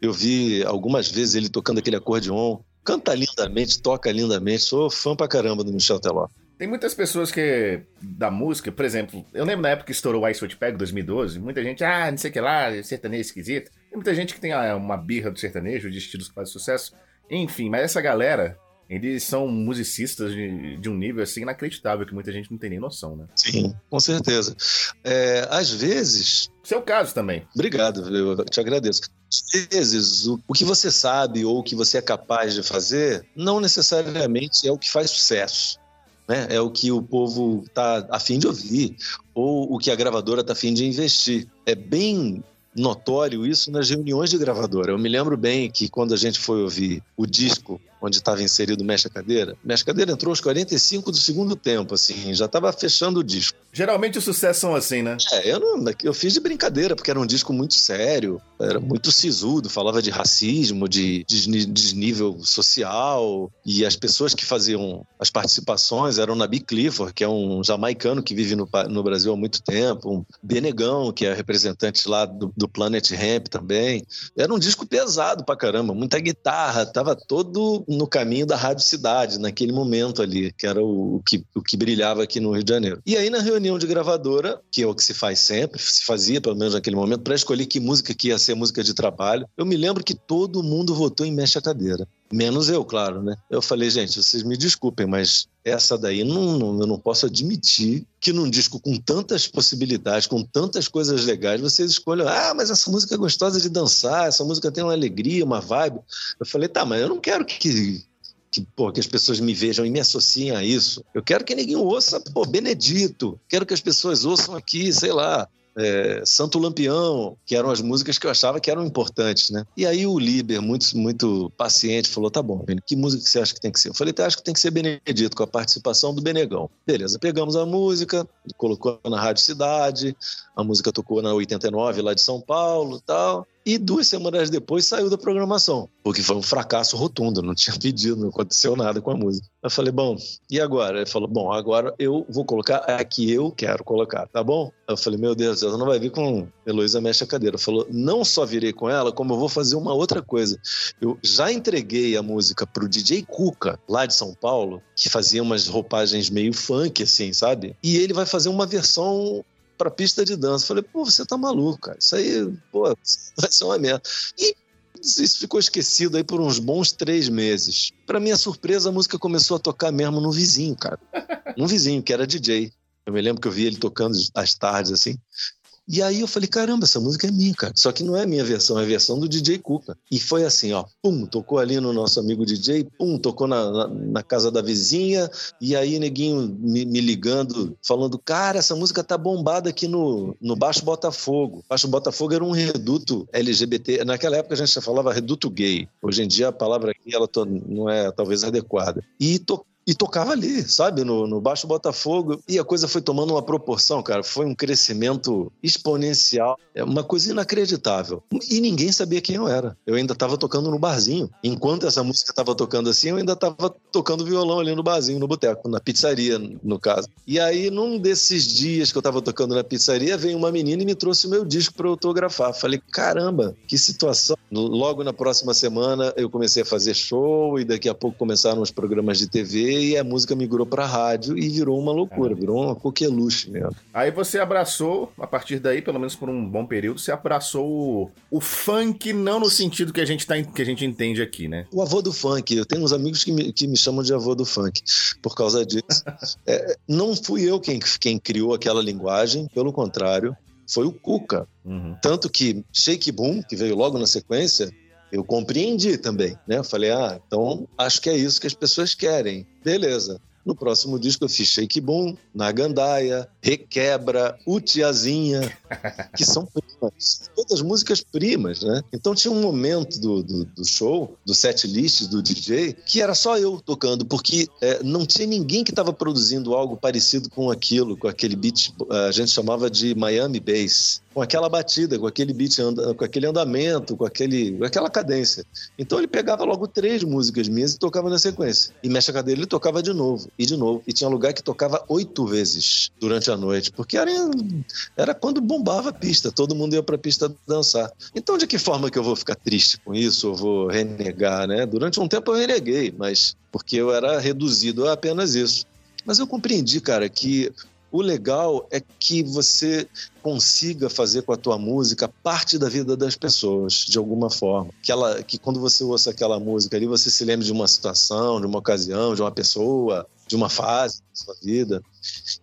Eu vi algumas vezes ele tocando aquele acordeon, canta lindamente, toca lindamente. Sou fã pra caramba do Michel Teló. Tem muitas pessoas que, da música, por exemplo, eu lembro na época que estourou o Ice White Peg 2012, muita gente, ah, não sei o que lá, sertanejo esquisito. Tem muita gente que tem ah, uma birra do sertanejo, de estilos que fazem sucesso. Enfim, mas essa galera, eles são musicistas de, de, um nível assim inacreditável que muita gente não tem nem noção, né? Sim, com certeza. É, às vezes. Seu caso também. Obrigado, eu te agradeço. Às vezes, o, o que você sabe ou o que você é capaz de fazer não necessariamente é o que faz sucesso né? É o que o povo está afim de ouvir, ou o que a gravadora está afim de investir. É bem notório isso nas reuniões de gravadora. Eu me lembro bem que quando a gente foi ouvir o disco onde estava inserido o Mexe Cadeira, o Mexe Cadeira entrou aos 45 do segundo tempo, assim, já estava fechando o disco. Geralmente os sucessos são assim, né? É, eu, não, eu fiz de brincadeira, porque era um disco muito sério, era muito sisudo, falava de racismo, de desnível social, e as pessoas que faziam as participações eram Nabi Clifford, que é um jamaicano que vive no, no Brasil há muito tempo, um Benegão, que é representante lá do, do Planet Ramp também. Era um disco pesado pra caramba, muita guitarra, tava todo no caminho da Rádio Cidade, naquele momento ali, que era o, o, que, o que brilhava aqui no Rio de Janeiro. E aí, na reunião de gravadora, que é o que se faz sempre, se fazia pelo menos naquele momento, para escolher que música que ia ser música de trabalho, eu me lembro que todo mundo votou em Mexe a Cadeira. Menos eu, claro, né? Eu falei, gente, vocês me desculpem, mas essa daí não, não, eu não posso admitir que num disco com tantas possibilidades, com tantas coisas legais, vocês escolham, ah, mas essa música é gostosa de dançar, essa música tem uma alegria, uma vibe. Eu falei, tá, mas eu não quero que, que, pô, que as pessoas me vejam e me associem a isso. Eu quero que ninguém ouça, pô, Benedito. Quero que as pessoas ouçam aqui, sei lá, é, Santo Lampião, que eram as músicas que eu achava que eram importantes, né? E aí o Liber, muito, muito paciente, falou: tá bom, que música que você acha que tem que ser? Eu falei: tá, acho que tem que ser Benedito, com a participação do Benegão. Beleza, pegamos a música, colocou na Rádio Cidade, a música tocou na 89 lá de São Paulo tal. E duas semanas depois saiu da programação, porque foi um fracasso rotundo, não tinha pedido, não aconteceu nada com a música. Eu falei, bom, e agora? Ele falou, bom, agora eu vou colocar a que eu quero colocar, tá bom? Eu falei, meu Deus, ela não vai vir com Heloísa Mexe a Cadeira. Falou, não só virei com ela, como eu vou fazer uma outra coisa. Eu já entreguei a música pro DJ Cuca, lá de São Paulo, que fazia umas roupagens meio funk, assim, sabe? E ele vai fazer uma versão pra pista de dança. Falei, pô, você tá maluco, cara. Isso aí, pô, vai ser uma merda. E isso ficou esquecido aí por uns bons três meses. Para minha surpresa, a música começou a tocar mesmo no vizinho, cara. Um vizinho, que era DJ. Eu me lembro que eu vi ele tocando às tardes, assim. E aí eu falei, caramba, essa música é minha, cara. Só que não é minha versão, é a versão do DJ Cuca. E foi assim, ó, pum, tocou ali no nosso amigo DJ, pum, tocou na, na, na casa da vizinha, e aí neguinho me, me, ligando, falando, cara, essa música tá bombada aqui no, no Baixo Botafogo. Baixo Botafogo era um reduto LGBT, naquela época a gente já falava reduto gay. Hoje em dia a palavra aqui, ela não é talvez adequada. E tocou e tocava ali, sabe, no, no Baixo Botafogo. E a coisa foi tomando uma proporção, cara. Foi um crescimento exponencial, é uma coisa inacreditável. E ninguém sabia quem eu era. Eu ainda estava tocando no barzinho. Enquanto essa música estava tocando assim, eu ainda estava tocando violão ali no barzinho, no boteco, na pizzaria, no caso. E aí, num desses dias que eu estava tocando na pizzaria, veio uma menina e me trouxe o meu disco para autografar. Falei, caramba, que situação. Logo na próxima semana, eu comecei a fazer show e daqui a pouco começaram os programas de TV e a música migrou para rádio e virou uma loucura, virou uma coqueluche mesmo. Aí você abraçou, a partir daí, pelo menos por um bom período, você abraçou o, o funk, não no sentido que a, gente tá, que a gente entende aqui, né? O avô do funk. Eu tenho uns amigos que me, que me chamam de avô do funk por causa disso. é, não fui eu quem, quem criou aquela linguagem, pelo contrário, foi o Cuca. Uhum. Tanto que Shake Boom, que veio logo na sequência, eu compreendi também, né? Eu falei, ah, então acho que é isso que as pessoas querem. Beleza. No próximo disco eu fiz Shake Boom, Nagandaia, Requebra, Utiazinha, que são primas. Todas músicas primas, né? Então tinha um momento do, do, do show, do set list do DJ, que era só eu tocando, porque é, não tinha ninguém que estava produzindo algo parecido com aquilo, com aquele beat, a gente chamava de Miami Bass com aquela batida, com aquele beat, com aquele andamento, com, aquele, com aquela cadência. Então ele pegava logo três músicas minhas e tocava na sequência. E mexe a cadeira, ele tocava de novo, e de novo. E tinha lugar que tocava oito vezes durante a noite, porque era, era quando bombava a pista, todo mundo ia pra pista dançar. Então de que forma que eu vou ficar triste com isso, ou vou renegar, né? Durante um tempo eu reneguei, mas porque eu era reduzido a apenas isso. Mas eu compreendi, cara, que o legal é que você consiga fazer com a tua música parte da vida das pessoas, de alguma forma. Que, ela, que quando você ouça aquela música ali, você se lembre de uma situação, de uma ocasião, de uma pessoa, de uma fase da sua vida.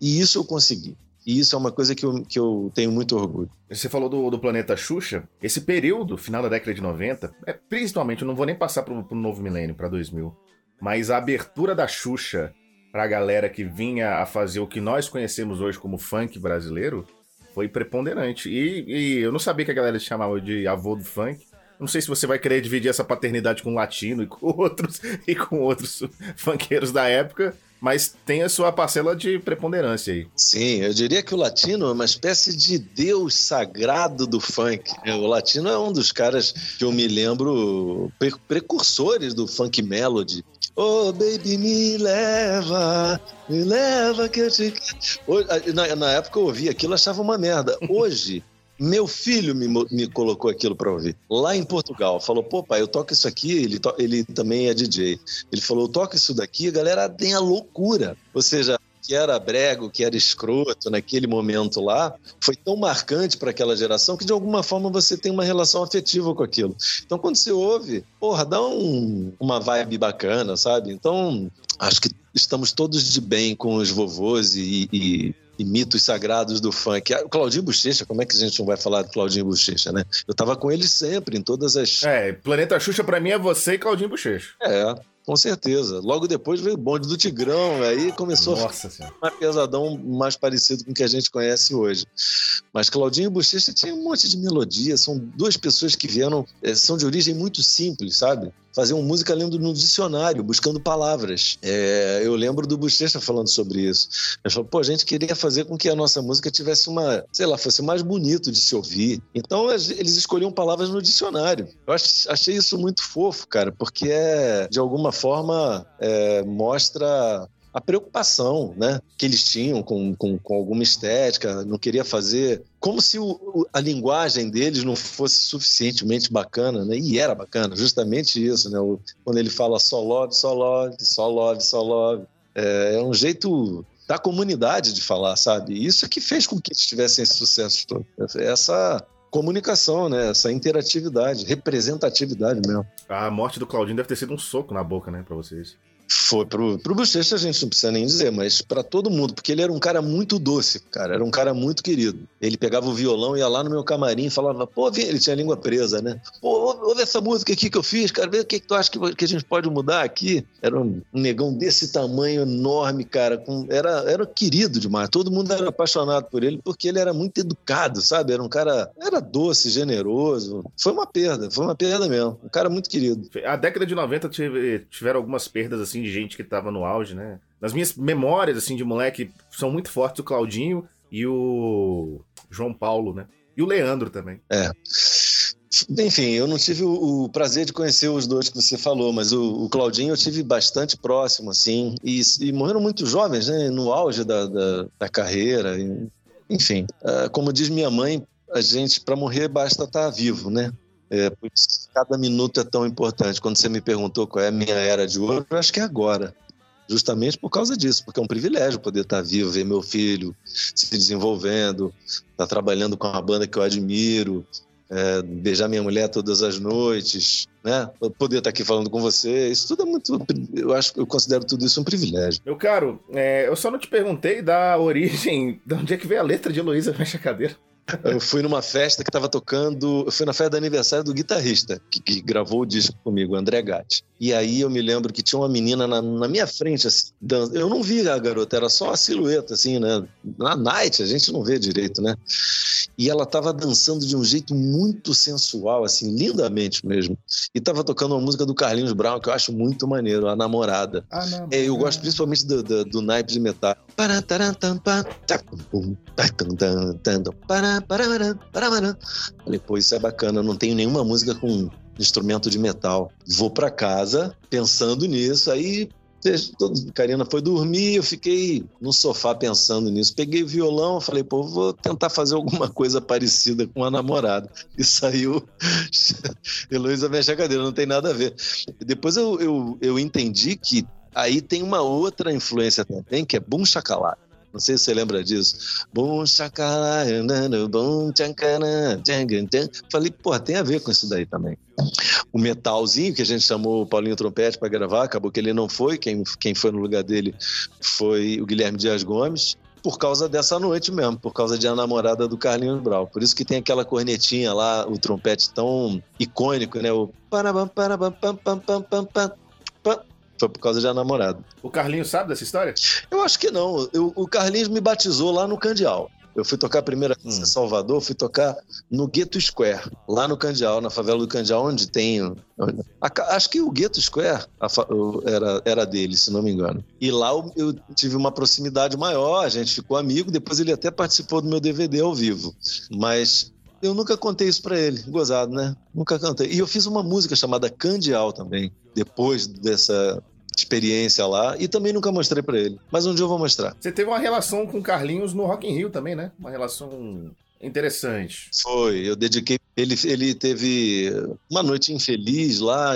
E isso eu consegui. E isso é uma coisa que eu, que eu tenho muito orgulho. Você falou do, do Planeta Xuxa. Esse período, final da década de 90, é principalmente, eu não vou nem passar para o novo milênio, para 2000, mas a abertura da Xuxa pra galera que vinha a fazer o que nós conhecemos hoje como funk brasileiro, foi preponderante. E, e eu não sabia que a galera chamava de avô do funk. Não sei se você vai querer dividir essa paternidade com latino e com outros e com outros funkeiros da época, mas tem a sua parcela de preponderância aí. Sim, eu diria que o latino é uma espécie de deus sagrado do funk. O latino é um dos caras que eu me lembro precursores do funk melody, Oh, baby, me leva, me leva que eu te. Na, na época eu ouvi aquilo, achava uma merda. Hoje. Meu filho me, me colocou aquilo para ouvir. Lá em Portugal. Falou, pô, pai, eu toco isso aqui. Ele, to ele também é DJ. Ele falou, toca isso daqui. A galera tem a loucura. Ou seja, que era brego, que era escroto naquele momento lá, foi tão marcante para aquela geração que de alguma forma você tem uma relação afetiva com aquilo. Então quando você ouve, porra, dá um, uma vibe bacana, sabe? Então acho que estamos todos de bem com os vovôs e, e e mitos sagrados do funk. Ah, o Claudinho Bochecha, como é que a gente não vai falar do Claudinho Bochecha, né? Eu tava com ele sempre, em todas as. É, Planeta Xuxa pra mim é você e Claudinho Bochecha. É, com certeza. Logo depois veio o bonde do Tigrão, aí começou Nossa a um pesadão mais parecido com o que a gente conhece hoje. Mas Claudinho e Bochecha tinha um monte de melodia, são duas pessoas que vieram, eh, são de origem muito simples, sabe? Faziam música lendo no dicionário, buscando palavras. É, eu lembro do Bochecha falando sobre isso. Ele falou, pô, a gente queria fazer com que a nossa música tivesse uma, sei lá, fosse mais bonito de se ouvir. Então eles escolhiam palavras no dicionário. Eu achei isso muito fofo, cara, porque é, de alguma forma, é, mostra a preocupação né, que eles tinham com, com, com alguma estética, não queria fazer. Como se o, a linguagem deles não fosse suficientemente bacana, né? E era bacana, justamente isso, né? Quando ele fala só love, só love, só love, só love. É, é um jeito da comunidade de falar, sabe? Isso é que fez com que eles tivessem esse sucesso todo. Essa comunicação, né? Essa interatividade, representatividade mesmo. A morte do Claudinho deve ter sido um soco na boca, né, para vocês. Foi pro, pro Bochecha a gente não precisa nem dizer, mas para todo mundo, porque ele era um cara muito doce, cara, era um cara muito querido. Ele pegava o violão, ia lá no meu camarim e falava, pô, ele tinha a língua presa, né? Pô, ouve essa música aqui que eu fiz, cara, vê o que, que tu acha que, que a gente pode mudar aqui. Era um, negão desse tamanho, enorme, cara, com, era, era querido demais. Todo mundo era apaixonado por ele, porque ele era muito educado, sabe? Era um cara, era doce, generoso. Foi uma perda, foi uma perda mesmo. Um cara muito querido. A década de 90 tive, tiveram algumas perdas, assim, assim, de gente que tava no auge, né? Nas minhas memórias, assim, de moleque, são muito fortes o Claudinho e o João Paulo, né? E o Leandro também. É. Enfim, eu não tive o, prazer de conhecer os dois que você falou, mas o, Claudinho eu tive bastante próximo, assim, e, e morreram muito jovens, né, no auge da, da, da carreira. E, enfim, uh, como diz minha mãe, a gente, para morrer, basta estar tá vivo, né? É, por isso, cada minuto é tão importante. Quando você me perguntou qual é a minha era de ouro, eu acho que é agora. Justamente por causa disso, porque é um privilégio poder estar vivo, ver meu filho se desenvolvendo, estar trabalhando com uma banda que eu admiro, é, beijar minha mulher todas as noites, né? Poder estar aqui falando com você, isso tudo é muito. Eu acho eu considero tudo isso um privilégio. Meu caro, é, eu só não te perguntei da origem, de onde é que veio a letra de Heloísa Fecha Cadeira. Eu fui numa festa que tava tocando. Eu fui na festa do aniversário do guitarrista, que, que gravou o disco comigo, André Gatti. E aí eu me lembro que tinha uma menina na, na minha frente, assim, dançando. Eu não vi a garota, era só a silhueta, assim, né? Na night a gente não vê direito, né? E ela tava dançando de um jeito muito sensual, assim, lindamente mesmo. E tava tocando uma música do Carlinhos Brown, que eu acho muito maneiro, A Namorada. Ah, não. É, eu gosto principalmente do, do, do naipe de metal. Falei, pô, isso é bacana. Eu não tenho nenhuma música com instrumento de metal. Vou para casa pensando nisso. Aí todo, Karina foi dormir, eu fiquei no sofá pensando nisso. Peguei o violão, falei, pô, vou tentar fazer alguma coisa parecida com a namorada. E saiu Heloísa mexe a cadeira, não tem nada a ver. Depois eu, eu, eu entendi que aí tem uma outra influência também, que é Boom Chacalá. Não sei se você lembra disso. Bom bom Falei, pô, tem a ver com isso daí também. O metalzinho que a gente chamou o Paulinho Trompete para gravar, acabou que ele não foi. Quem, quem foi no lugar dele foi o Guilherme Dias Gomes por causa dessa noite mesmo, por causa de a namorada do Carlinhos Brau. Por isso que tem aquela cornetinha lá, o trompete tão icônico, né? O Foi por causa de a namorada. O Carlinhos sabe dessa história? Eu acho que não. Eu, o Carlinhos me batizou lá no Candial. Eu fui tocar a primeira vez hum. em Salvador, fui tocar no Gueto Square, lá no Candial, na favela do Candial, onde tem. A, acho que o Gueto Square a, era, era dele, se não me engano. E lá eu, eu, tive uma proximidade maior, a gente ficou amigo, depois ele até participou do meu DVD ao vivo. Mas eu nunca contei isso para ele, gozado, né? Nunca cantei. E eu fiz uma música chamada Candial também, depois dessa experiência lá e também nunca mostrei para ele. Mas um dia eu vou mostrar. Você teve uma relação com Carlinhos no Rock in Rio também, né? Uma relação interessante. Foi, eu dediquei. Ele, ele teve uma noite infeliz lá,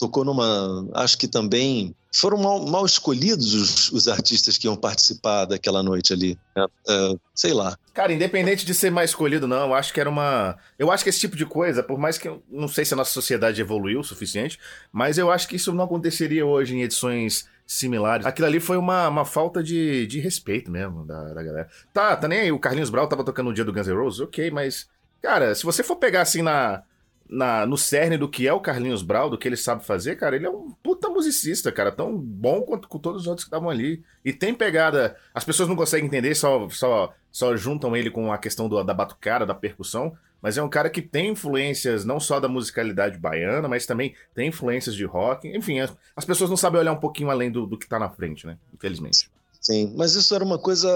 tocou numa. Acho que também foram mal, mal escolhidos os, os, artistas que iam participar daquela noite ali. É, é, sei lá. Cara, independente de ser mais escolhido, não, eu acho que era uma. Eu acho que esse tipo de coisa, por mais que eu não sei se a nossa sociedade evoluiu o suficiente, mas eu acho que isso não aconteceria hoje em edições similares. Aquilo ali foi uma, uma falta de, de respeito mesmo da, da galera. Tá, tá nem aí. O Carlinhos Brau tava tocando no dia do Guns N' Roses, ok, mas. Cara, se você for pegar assim na na, no cerne do que é o Carlinhos Brau, do que ele sabe fazer, cara, ele é um puta musicista, cara, tão bom quanto com todos os outros que estavam ali. E tem pegada. As pessoas não conseguem entender, só, só, só juntam ele com a questão do, da batucada, da percussão. Mas é um cara que tem influências não só da musicalidade baiana, mas também tem influências de rock. Enfim, as, as pessoas não sabem olhar um pouquinho além do, do que tá na frente, né? Infelizmente. Sim, mas isso era uma coisa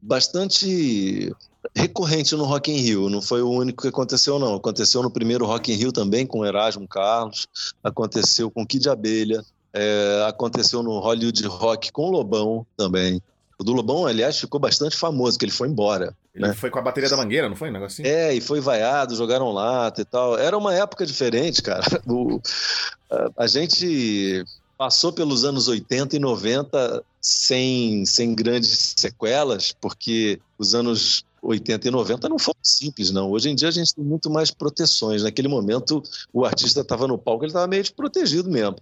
bastante recorrente no Rock in Rio, não foi o único que aconteceu não, aconteceu no primeiro Rock in Rio também com Erasmo Carlos, aconteceu com Kid Abelha, é, aconteceu no Hollywood Rock com Lobão também. O do Lobão, aliás, ficou bastante famoso, que ele foi embora. Ele né? foi com a bateria da Mangueira, não foi um negócio assim? É, e foi vaiado, jogaram lata e tal. Era uma época diferente, cara. O, a, a gente passou pelos anos 80 e 90 sem, sem grandes sequelas, porque os anos 80 e 90 não foram simples, não. Hoje em dia a gente tem muito mais proteções. Naquele momento, o artista estava no palco, ele estava meio desprotegido mesmo.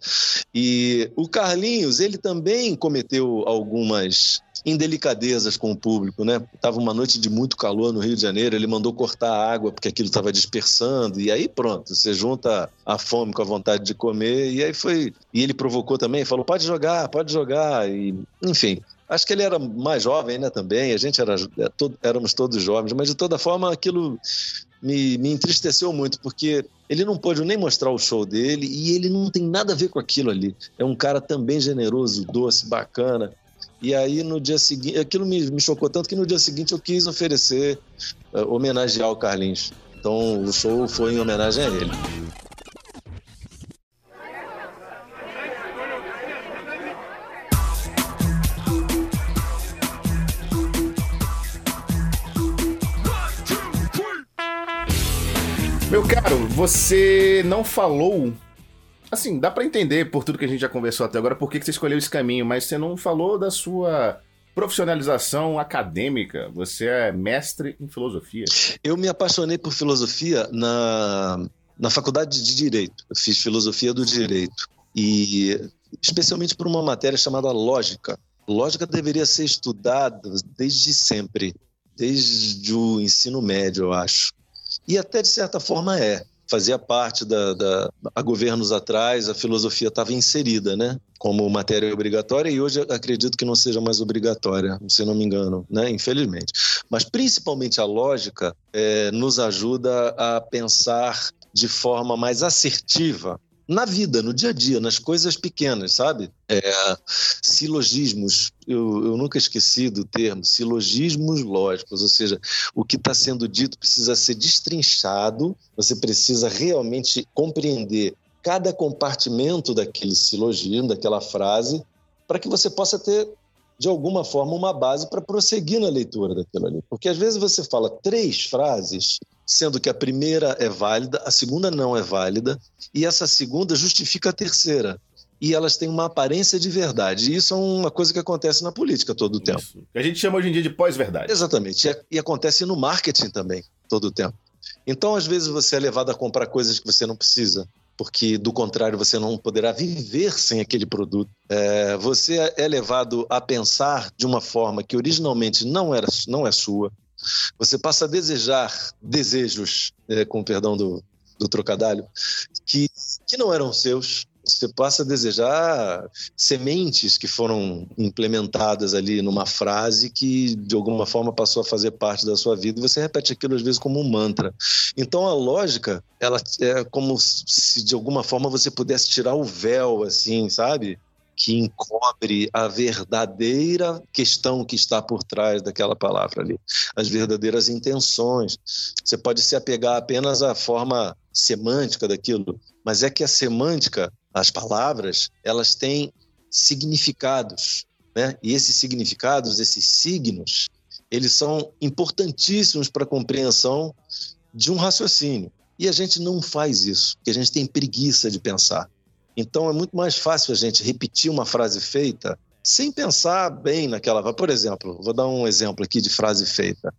E o Carlinhos, ele também cometeu algumas indelicadezas com o público, né? Tava uma noite de muito calor no Rio de Janeiro, ele mandou cortar a água porque aquilo estava dispersando e aí pronto, você junta a fome com a vontade de comer e aí foi e ele provocou também, falou pode jogar, pode jogar e enfim, Acho que ele era mais jovem, né, também. A gente era, é, éramos todos jovens, mas de toda forma aquilo me, me entristeceu muito, porque ele não pôde nem mostrar o show dele e ele não tem nada a ver com aquilo ali. É um cara também generoso, doce, bacana. E aí no dia seguinte, aquilo me, me chocou tanto que no dia seguinte eu quis oferecer, uh, homenagear o Carlinhos. Então o show foi em homenagem a ele. Você não falou. Assim, dá para entender por tudo que a gente já conversou até agora por que você escolheu esse caminho, mas você não falou da sua profissionalização acadêmica. Você é mestre em filosofia. Eu me apaixonei por filosofia na, na faculdade de Direito. Eu fiz filosofia do direito. E especialmente por uma matéria chamada lógica. Lógica deveria ser estudada desde sempre desde o ensino médio, eu acho. E até de certa forma é. Fazia parte da, da há governos atrás, a filosofia estava inserida, né? Como matéria obrigatória e hoje acredito que não seja mais obrigatória, se não me engano, né? Infelizmente. Mas principalmente a lógica é, nos ajuda a pensar de forma mais assertiva na vida, no dia a dia, nas coisas pequenas, sabe? É, silogismos, eu, eu, nunca esqueci do termo, silogismos lógicos, ou seja, o que está sendo dito precisa ser destrinchado, você precisa realmente compreender cada compartimento daquele silogismo, daquela frase, para que você possa ter de alguma forma, uma base para prosseguir na leitura daquilo ali. Porque às vezes você fala três frases, sendo que a primeira é válida, a segunda não é válida, e essa segunda justifica a terceira. E elas têm uma aparência de verdade. E isso é uma coisa que acontece na política todo o tempo. Isso. A gente chama hoje em dia de pós-verdade. Exatamente. E, e acontece no marketing também, todo o tempo. Então, às vezes, você é levado a comprar coisas que você não precisa porque do contrário você não poderá viver sem aquele produto. É, você é levado a pensar de uma forma que originalmente não era não é sua. Você passa a desejar desejos, é, com perdão do, do trocadilho, que, que não eram seus você passa a desejar sementes que foram implementadas ali numa frase que de alguma forma passou a fazer parte da sua vida e você repete aquilo às vezes como um mantra. Então a lógica, ela é como se de alguma forma você pudesse tirar o véu assim, sabe? Que encobre a verdadeira questão que está por trás daquela palavra ali, as verdadeiras intenções. Você pode se apegar apenas à forma semântica daquilo, mas é que a semântica as palavras, elas têm significados, né? E esses significados, esses signos, eles são importantíssimos para a compreensão de um raciocínio. E a gente não faz isso, porque a gente tem preguiça de pensar. Então é muito mais fácil a gente repetir uma frase feita sem pensar bem naquela. Por exemplo, vou dar um exemplo aqui de frase feita: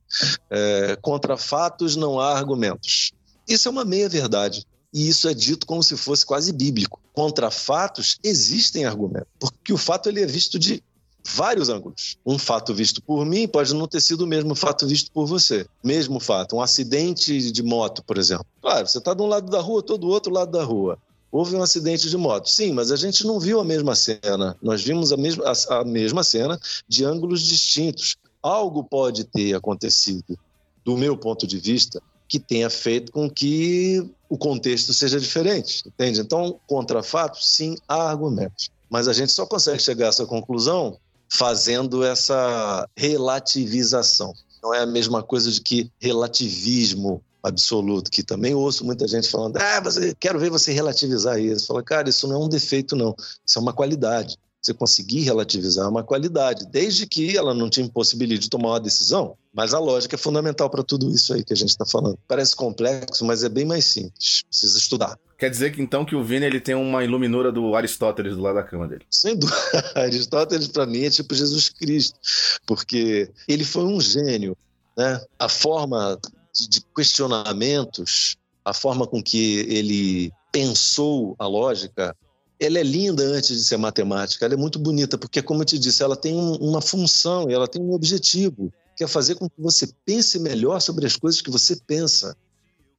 é, contra fatos não há argumentos. Isso é uma meia verdade. E isso é dito como se fosse quase bíblico. Contra fatos existem argumentos, porque o fato ele é visto de vários ângulos. Um fato visto por mim pode não ter sido o mesmo fato visto por você. Mesmo fato, um acidente de moto, por exemplo. Claro, você está de um lado da rua, todo do outro lado da rua. Houve um acidente de moto. Sim, mas a gente não viu a mesma cena. Nós vimos a mesma, a, a mesma cena de ângulos distintos. Algo pode ter acontecido, do meu ponto de vista, que tenha feito com que o contexto seja diferente, entende? Então, contra fatos, sim, há argumentos. Mas a gente só consegue chegar a essa conclusão fazendo essa relativização. Não é a mesma coisa de que relativismo absoluto, que também ouço muita gente falando, ah, você, quero ver você relativizar isso. Fala, cara, isso não é um defeito, não. Isso é uma qualidade você conseguir relativizar uma qualidade, desde que ela não te impossibilite de tomar uma decisão. Mas a lógica é fundamental para tudo isso aí que a gente está falando. Parece complexo, mas é bem mais simples. Precisa estudar. Quer dizer que então que o Vini ele tem uma iluminura do Aristóteles do lado da cama dele? Sem dúvida. Aristóteles para mim é tipo Jesus Cristo, porque ele foi um gênio, né? A forma de questionamentos, a forma com que ele pensou a lógica ela é linda antes de ser matemática, ela é muito bonita, porque, como eu te disse, ela tem um, uma função e ela tem um objetivo, que é fazer com que você pense melhor sobre as coisas que você pensa.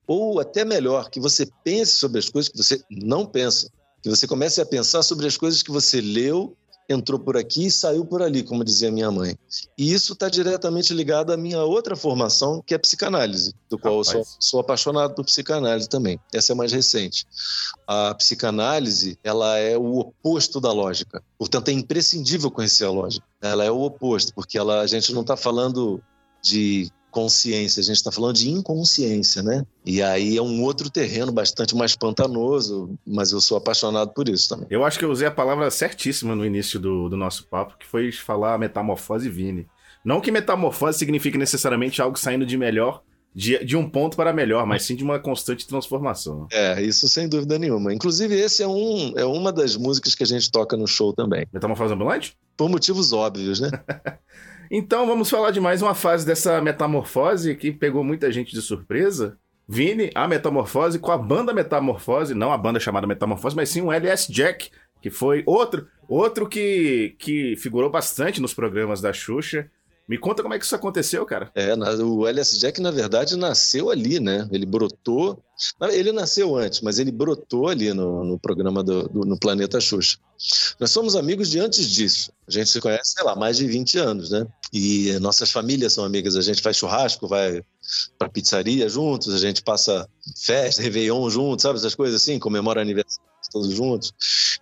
Ou até melhor, que você pense sobre as coisas que você não pensa. Que você comece a pensar sobre as coisas que você leu entrou por aqui e saiu por ali, como dizia minha mãe. E isso está diretamente ligado à minha outra formação, que é psicanálise, do qual Rapaz. eu sou, sou, apaixonado por psicanálise também. Essa é mais recente. A psicanálise, ela é o oposto da lógica. Portanto, é imprescindível conhecer a lógica. Ela é o oposto, porque ela, a gente não está falando de consciência, a gente está falando de inconsciência, né? E aí é um outro terreno bastante mais pantanoso, mas eu sou apaixonado por isso também. Eu acho que eu usei a palavra certíssima no início do, do nosso papo, que foi falar metamorfose Vini. Não que metamorfose signifique necessariamente algo saindo de melhor, de, de, um ponto para melhor, mas sim de uma constante transformação. É, isso sem dúvida nenhuma. Inclusive, esse é, um, é uma das músicas que a gente toca no show também. Metamorfose ambulante? Por motivos óbvios, né? Então vamos falar de mais uma fase dessa metamorfose que pegou muita gente de surpresa. Vini, a metamorfose com a banda Metamorfose, não a banda chamada Metamorfose, mas sim o LS Jack, que foi outro, outro que, que figurou bastante nos programas da Xuxa. Me conta como é que isso aconteceu, cara. É, o LS Jack, na verdade, nasceu ali, né? Ele brotou. Ele nasceu antes, mas ele brotou ali no, no programa do, do- no Planeta Xuxa. Nós somos amigos de antes disso. A gente se conhece, sei lá, mais de 20 anos, né? E nossas famílias são amigas. A gente faz churrasco, vai pra pizzaria juntos, a gente passa festa, Réveillon juntos, sabe? Essas coisas assim, comemora aniversário todos juntos.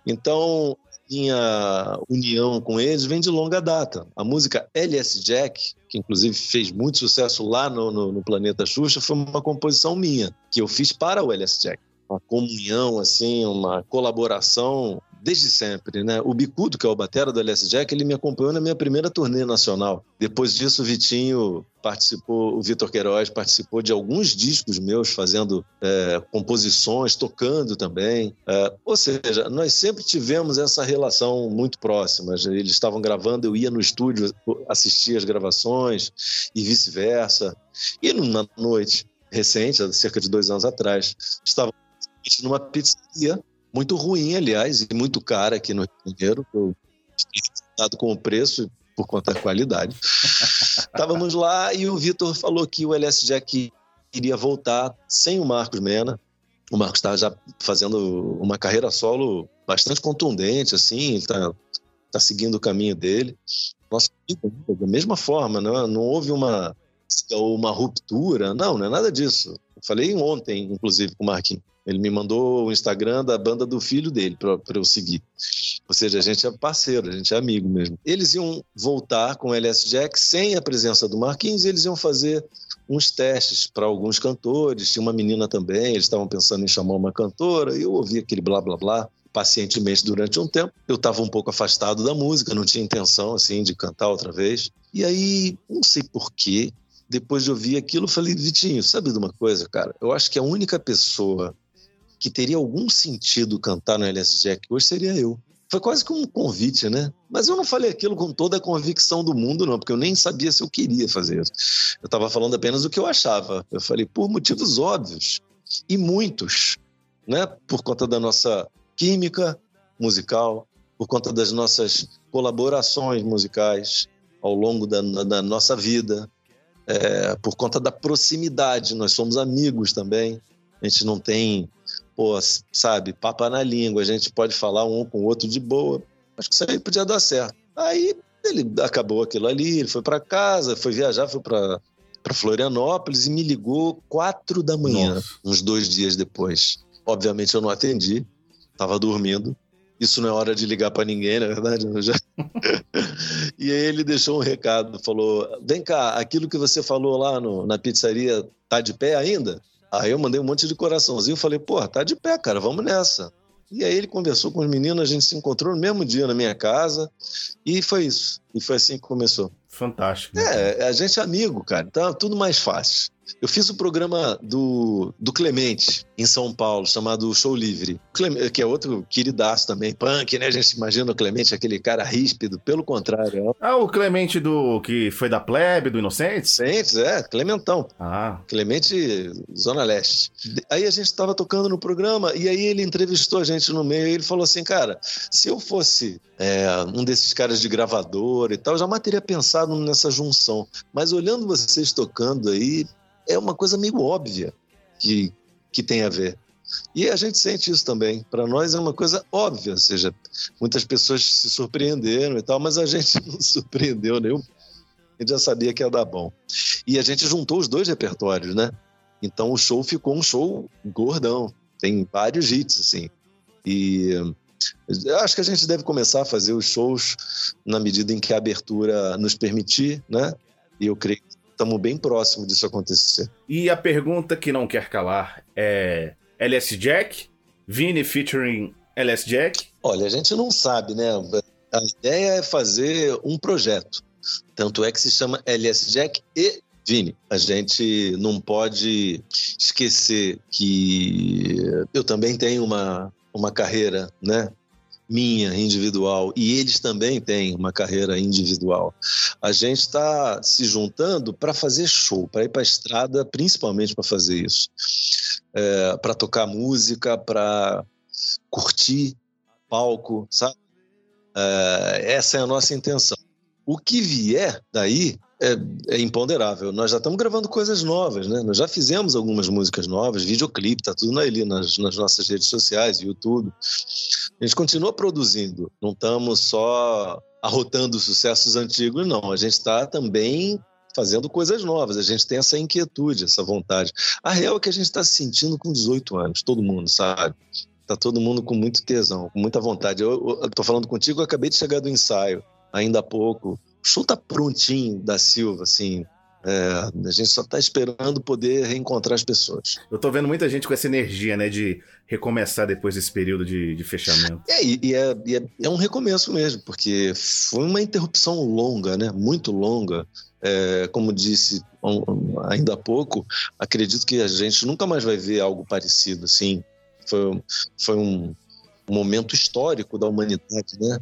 Então, minha união com eles vem de longa data. A música LS Jack, que inclusive fez muito sucesso lá no, no, no Planeta Xuxa, foi uma composição minha, que eu fiz para o LS Jack. Uma comunhão, assim, uma colaboração desde sempre, né? O Bicudo, que é o batera do LS Jack, ele me acompanhou na minha primeira turnê nacional. Depois disso, o Vitinho participou, o Vitor Queiroz participou de alguns discos meus, fazendo é, composições, tocando também. É, ou seja, nós sempre tivemos essa relação muito próxima. Eles estavam gravando, eu ia no estúdio assistir as gravações e vice-versa. E numa noite recente, cerca de dois anos atrás, estava numa pizzaria muito ruim, aliás, e muito cara aqui no Rio de Janeiro. Eu fiquei com o preço por conta da qualidade. Estávamos lá e o Vitor falou que o LS Jack iria voltar sem o Marcos Mena. O Marcos estava já fazendo uma carreira solo bastante contundente, assim, está tá seguindo o caminho dele. Nossa, da mesma forma, não, não houve uma, uma ruptura, não, não é nada disso. Falei ontem, inclusive, com o Marquinhos. Ele me mandou o Instagram da banda do filho dele para eu seguir. Ou seja, a gente é parceiro, a gente é amigo mesmo. Eles iam voltar com o LS Jack sem a presença do Marquinhos, eles iam fazer uns testes para alguns cantores. Tinha uma menina também, eles estavam pensando em chamar uma cantora, e eu ouvi aquele blá blá blá pacientemente durante um tempo. Eu estava um pouco afastado da música, não tinha intenção assim de cantar outra vez. E aí, não sei porquê, depois de ouvir aquilo, falei, Vitinho, sabe de uma coisa, cara? Eu acho que a única pessoa que teria algum sentido cantar no LS Jack hoje seria eu. Foi quase como um convite, né? Mas eu não falei aquilo com toda a convicção do mundo, não, porque eu nem sabia se eu queria fazer isso. Eu estava falando apenas o que eu achava. Eu falei, por motivos óbvios e muitos, né? Por conta da nossa química musical, por conta das nossas colaborações musicais ao longo da, da nossa vida, é, por conta da proximidade. Nós somos amigos também. A gente não tem pô, sabe, papa na língua, a gente pode falar um com o outro de boa. Acho que isso aí podia dar certo. Aí ele acabou aquilo ali, ele foi para casa, foi viajar, foi para para Florianópolis e me ligou quatro da manhã, Nossa. uns dois dias depois. Obviamente eu não atendi, estava dormindo. Isso não é hora de ligar para ninguém, na verdade. Já... e aí ele deixou um recado, falou: "Vem cá, aquilo que você falou lá no, na pizzaria tá de pé ainda?" Aí eu mandei um monte de coraçãozinho, falei, pô, tá de pé, cara, vamos nessa. E aí ele conversou com os meninos, a gente se encontrou no mesmo dia na minha casa, e foi isso. E foi assim que começou. Fantástico. É, a gente é amigo, cara, então é tudo mais fácil. Eu fiz o programa do, do Clemente, em São Paulo, chamado Show Livre, Clem- que é outro queridaço também, punk, né? A gente imagina o Clemente, aquele cara ríspido, pelo contrário, é Ah, o Clemente do que foi da plebe, do Inocentes? Inocentes, é, Clementão. Ah, Clemente, Zona Leste. Aí a gente estava tocando no programa e aí ele entrevistou a gente no meio e ele falou assim, cara, se eu fosse é, um desses caras de gravador e tal, eu jamais teria pensado nessa junção. Mas olhando vocês tocando aí, é uma coisa meio óbvia que, que tem a ver. E a gente sente isso também. Para nós é uma coisa óbvia, ou seja, muitas pessoas se surpreenderam e tal, mas a gente não surpreendeu nenhum. A gente já sabia que ia dar bom. E a gente juntou os dois repertórios, né? Então o show ficou um show gordão. Tem vários hits, assim. E acho que a gente deve começar a fazer os shows na medida em que a abertura nos permitir, né? E eu creio que estamos bem próximos disso acontecer. e a pergunta que não quer calar é LS Jack, Vini featuring LS Jack. Olha, a gente não sabe, né? A ideia é fazer um projeto. Tanto é que se chama LS Jack e Vini. A gente não pode esquecer que eu também tenho uma, uma carreira, né? Minha, individual, e eles também têm uma carreira individual. A gente está se juntando para fazer show, para ir para a estrada, principalmente para fazer isso. É, para tocar música, para curtir palco, sabe? É, essa é a nossa intenção. O que vier daí é, é, imponderável. Nós já estamos gravando coisas novas, né? Nós já fizemos algumas músicas novas, videoclipe, tá tudo ali nas, nas nossas redes sociais, YouTube. A gente continua produzindo, não estamos só arrotando sucessos antigos, não. A gente está também fazendo coisas novas. A gente tem essa inquietude, essa vontade. A real é que a gente está se sentindo com 18 anos, todo mundo, sabe? Tá todo mundo com muito tesão, com muita vontade. Eu, tô falando contigo, eu acabei de chegar do ensaio, ainda há pouco o show tá prontinho da Silva, assim. É, a gente só tá esperando poder reencontrar as pessoas. Eu tô vendo muita gente com essa energia, né, de recomeçar depois desse período de, de fechamento. É, e, e, é, e é, é, um recomeço mesmo, porque foi uma interrupção longa, né, muito longa. É, como disse ainda há pouco, acredito que a gente nunca mais vai ver algo parecido, assim. Foi, foi um momento histórico da humanidade, né?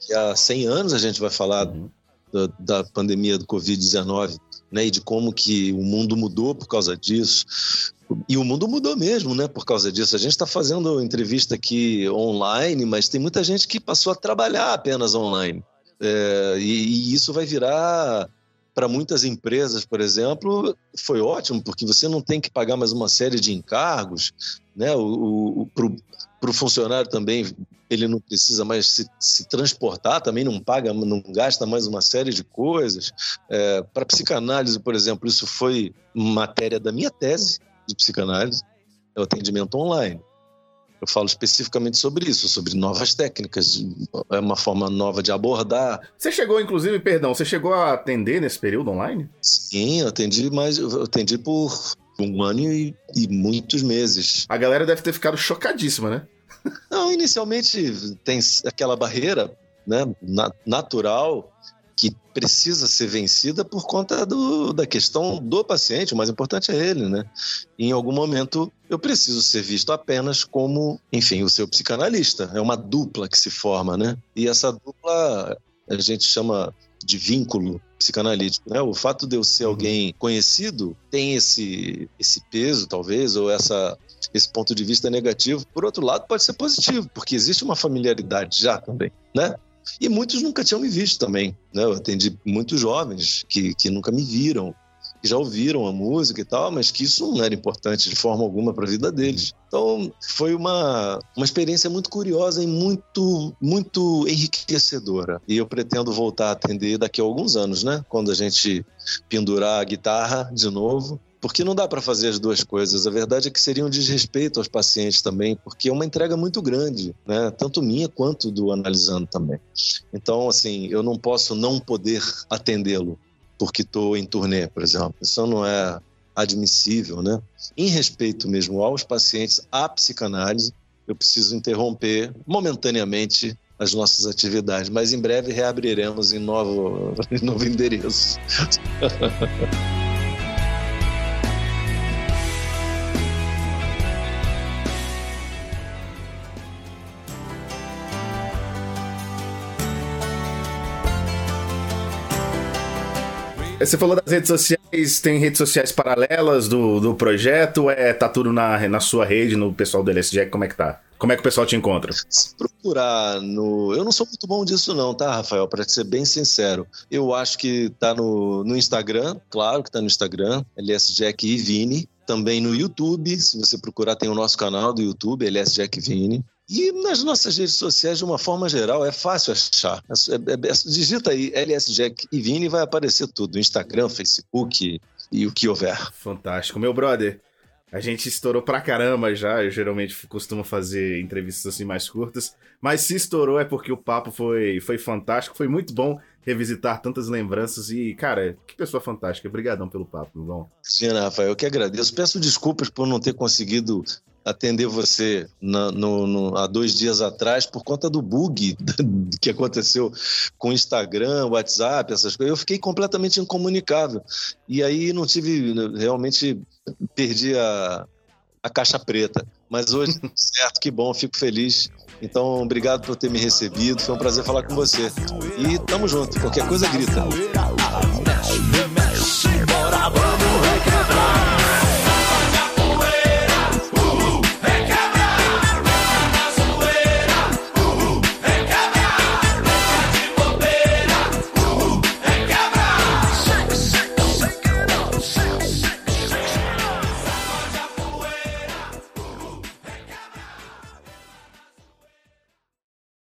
Que há 100 anos a gente vai falar uhum. da, da, pandemia do Covid-19, né, e de como que o mundo mudou por causa disso. E o mundo mudou mesmo, né, por causa disso. A gente está fazendo entrevista aqui online, mas tem muita gente que passou a trabalhar apenas online. É, e, e isso vai virar para muitas empresas, por exemplo, foi ótimo, porque você não tem que pagar mais uma série de encargos, né? O, para o funcionário também ele não precisa mais se, se, transportar, também não paga, não gasta mais uma série de coisas. É, Para psicanálise, por exemplo, isso foi matéria da minha tese de psicanálise, é o atendimento online. Eu falo especificamente sobre isso, sobre novas técnicas, é uma forma nova de abordar. Você chegou, inclusive, perdão, você chegou a atender nesse período online? Sim, eu atendi, mas eu atendi por um ano e, e muitos meses. A galera deve ter ficado chocadíssima, né? Não, inicialmente tem aquela barreira né, natural que precisa ser vencida por conta do, da questão do paciente, o mais importante é ele, né? em algum momento eu preciso ser visto apenas como, enfim, o seu psicanalista. É uma dupla que se forma, né? E essa dupla a gente chama de vínculo psicanalítico. Né? O fato de eu ser uhum. alguém conhecido tem esse, esse peso, talvez, ou essa, esse ponto de vista negativo. Por outro lado, pode ser positivo, porque existe uma familiaridade já também, né? E muitos nunca tinham me visto também. Né? Eu atendi muitos jovens que, que nunca me viram, que já ouviram a música e tal, mas que isso não era importante de forma alguma para a vida deles. Então, foi uma, uma experiência muito curiosa e muito, muito enriquecedora. E eu pretendo voltar a atender daqui a alguns anos, né? Quando a gente pendurar a guitarra de novo. Porque não dá para fazer as duas coisas. A verdade é que seria um desrespeito aos pacientes também, porque é uma entrega muito grande, né? Tanto minha quanto do analisando também. Então, assim, eu não posso não poder atendê-lo porque estou em turnê, por exemplo. Isso não é admissível, né? Em respeito mesmo aos pacientes, à psicanálise, eu preciso interromper momentaneamente as nossas atividades, mas em breve reabriremos em novo, em novo endereço. Você falou das redes sociais, tem redes sociais paralelas do, do projeto? É, tá tudo na, na sua rede, no pessoal do LS Jack? Como é que tá? Como é que o pessoal te encontra? Se procurar no. Eu não sou muito bom disso, não, tá, Rafael? Para ser bem sincero. Eu acho que tá no, no Instagram, claro que tá no Instagram, LS Jack e Vini. Também no YouTube, se você procurar, tem o nosso canal do YouTube, LS Jack Vini. E nas nossas redes sociais, de uma forma geral, é fácil achar. É, é, é, digita aí LS Jack e Vini vai aparecer tudo: Instagram, Facebook e o que houver. Fantástico. Meu brother, a gente estourou pra caramba já. Eu geralmente costumo fazer entrevistas assim mais curtas. Mas se estourou é porque o papo foi, foi fantástico. Foi muito bom revisitar tantas lembranças. E, cara, que pessoa fantástica. Obrigadão pelo papo, meu irmão. Sim, Rafael, eu que agradeço. Peço desculpas por não ter conseguido atender você na, no, no, há dois dias atrás por conta do bug que aconteceu com Instagram, WhatsApp, essas coisas. Eu fiquei completamente incomunicável. E aí não tive, realmente perdi a, a caixa preta. Mas hoje, certo, que bom, fico feliz. Então, obrigado por ter me recebido. Foi um prazer falar com você. E tamo junto. Qualquer coisa grita.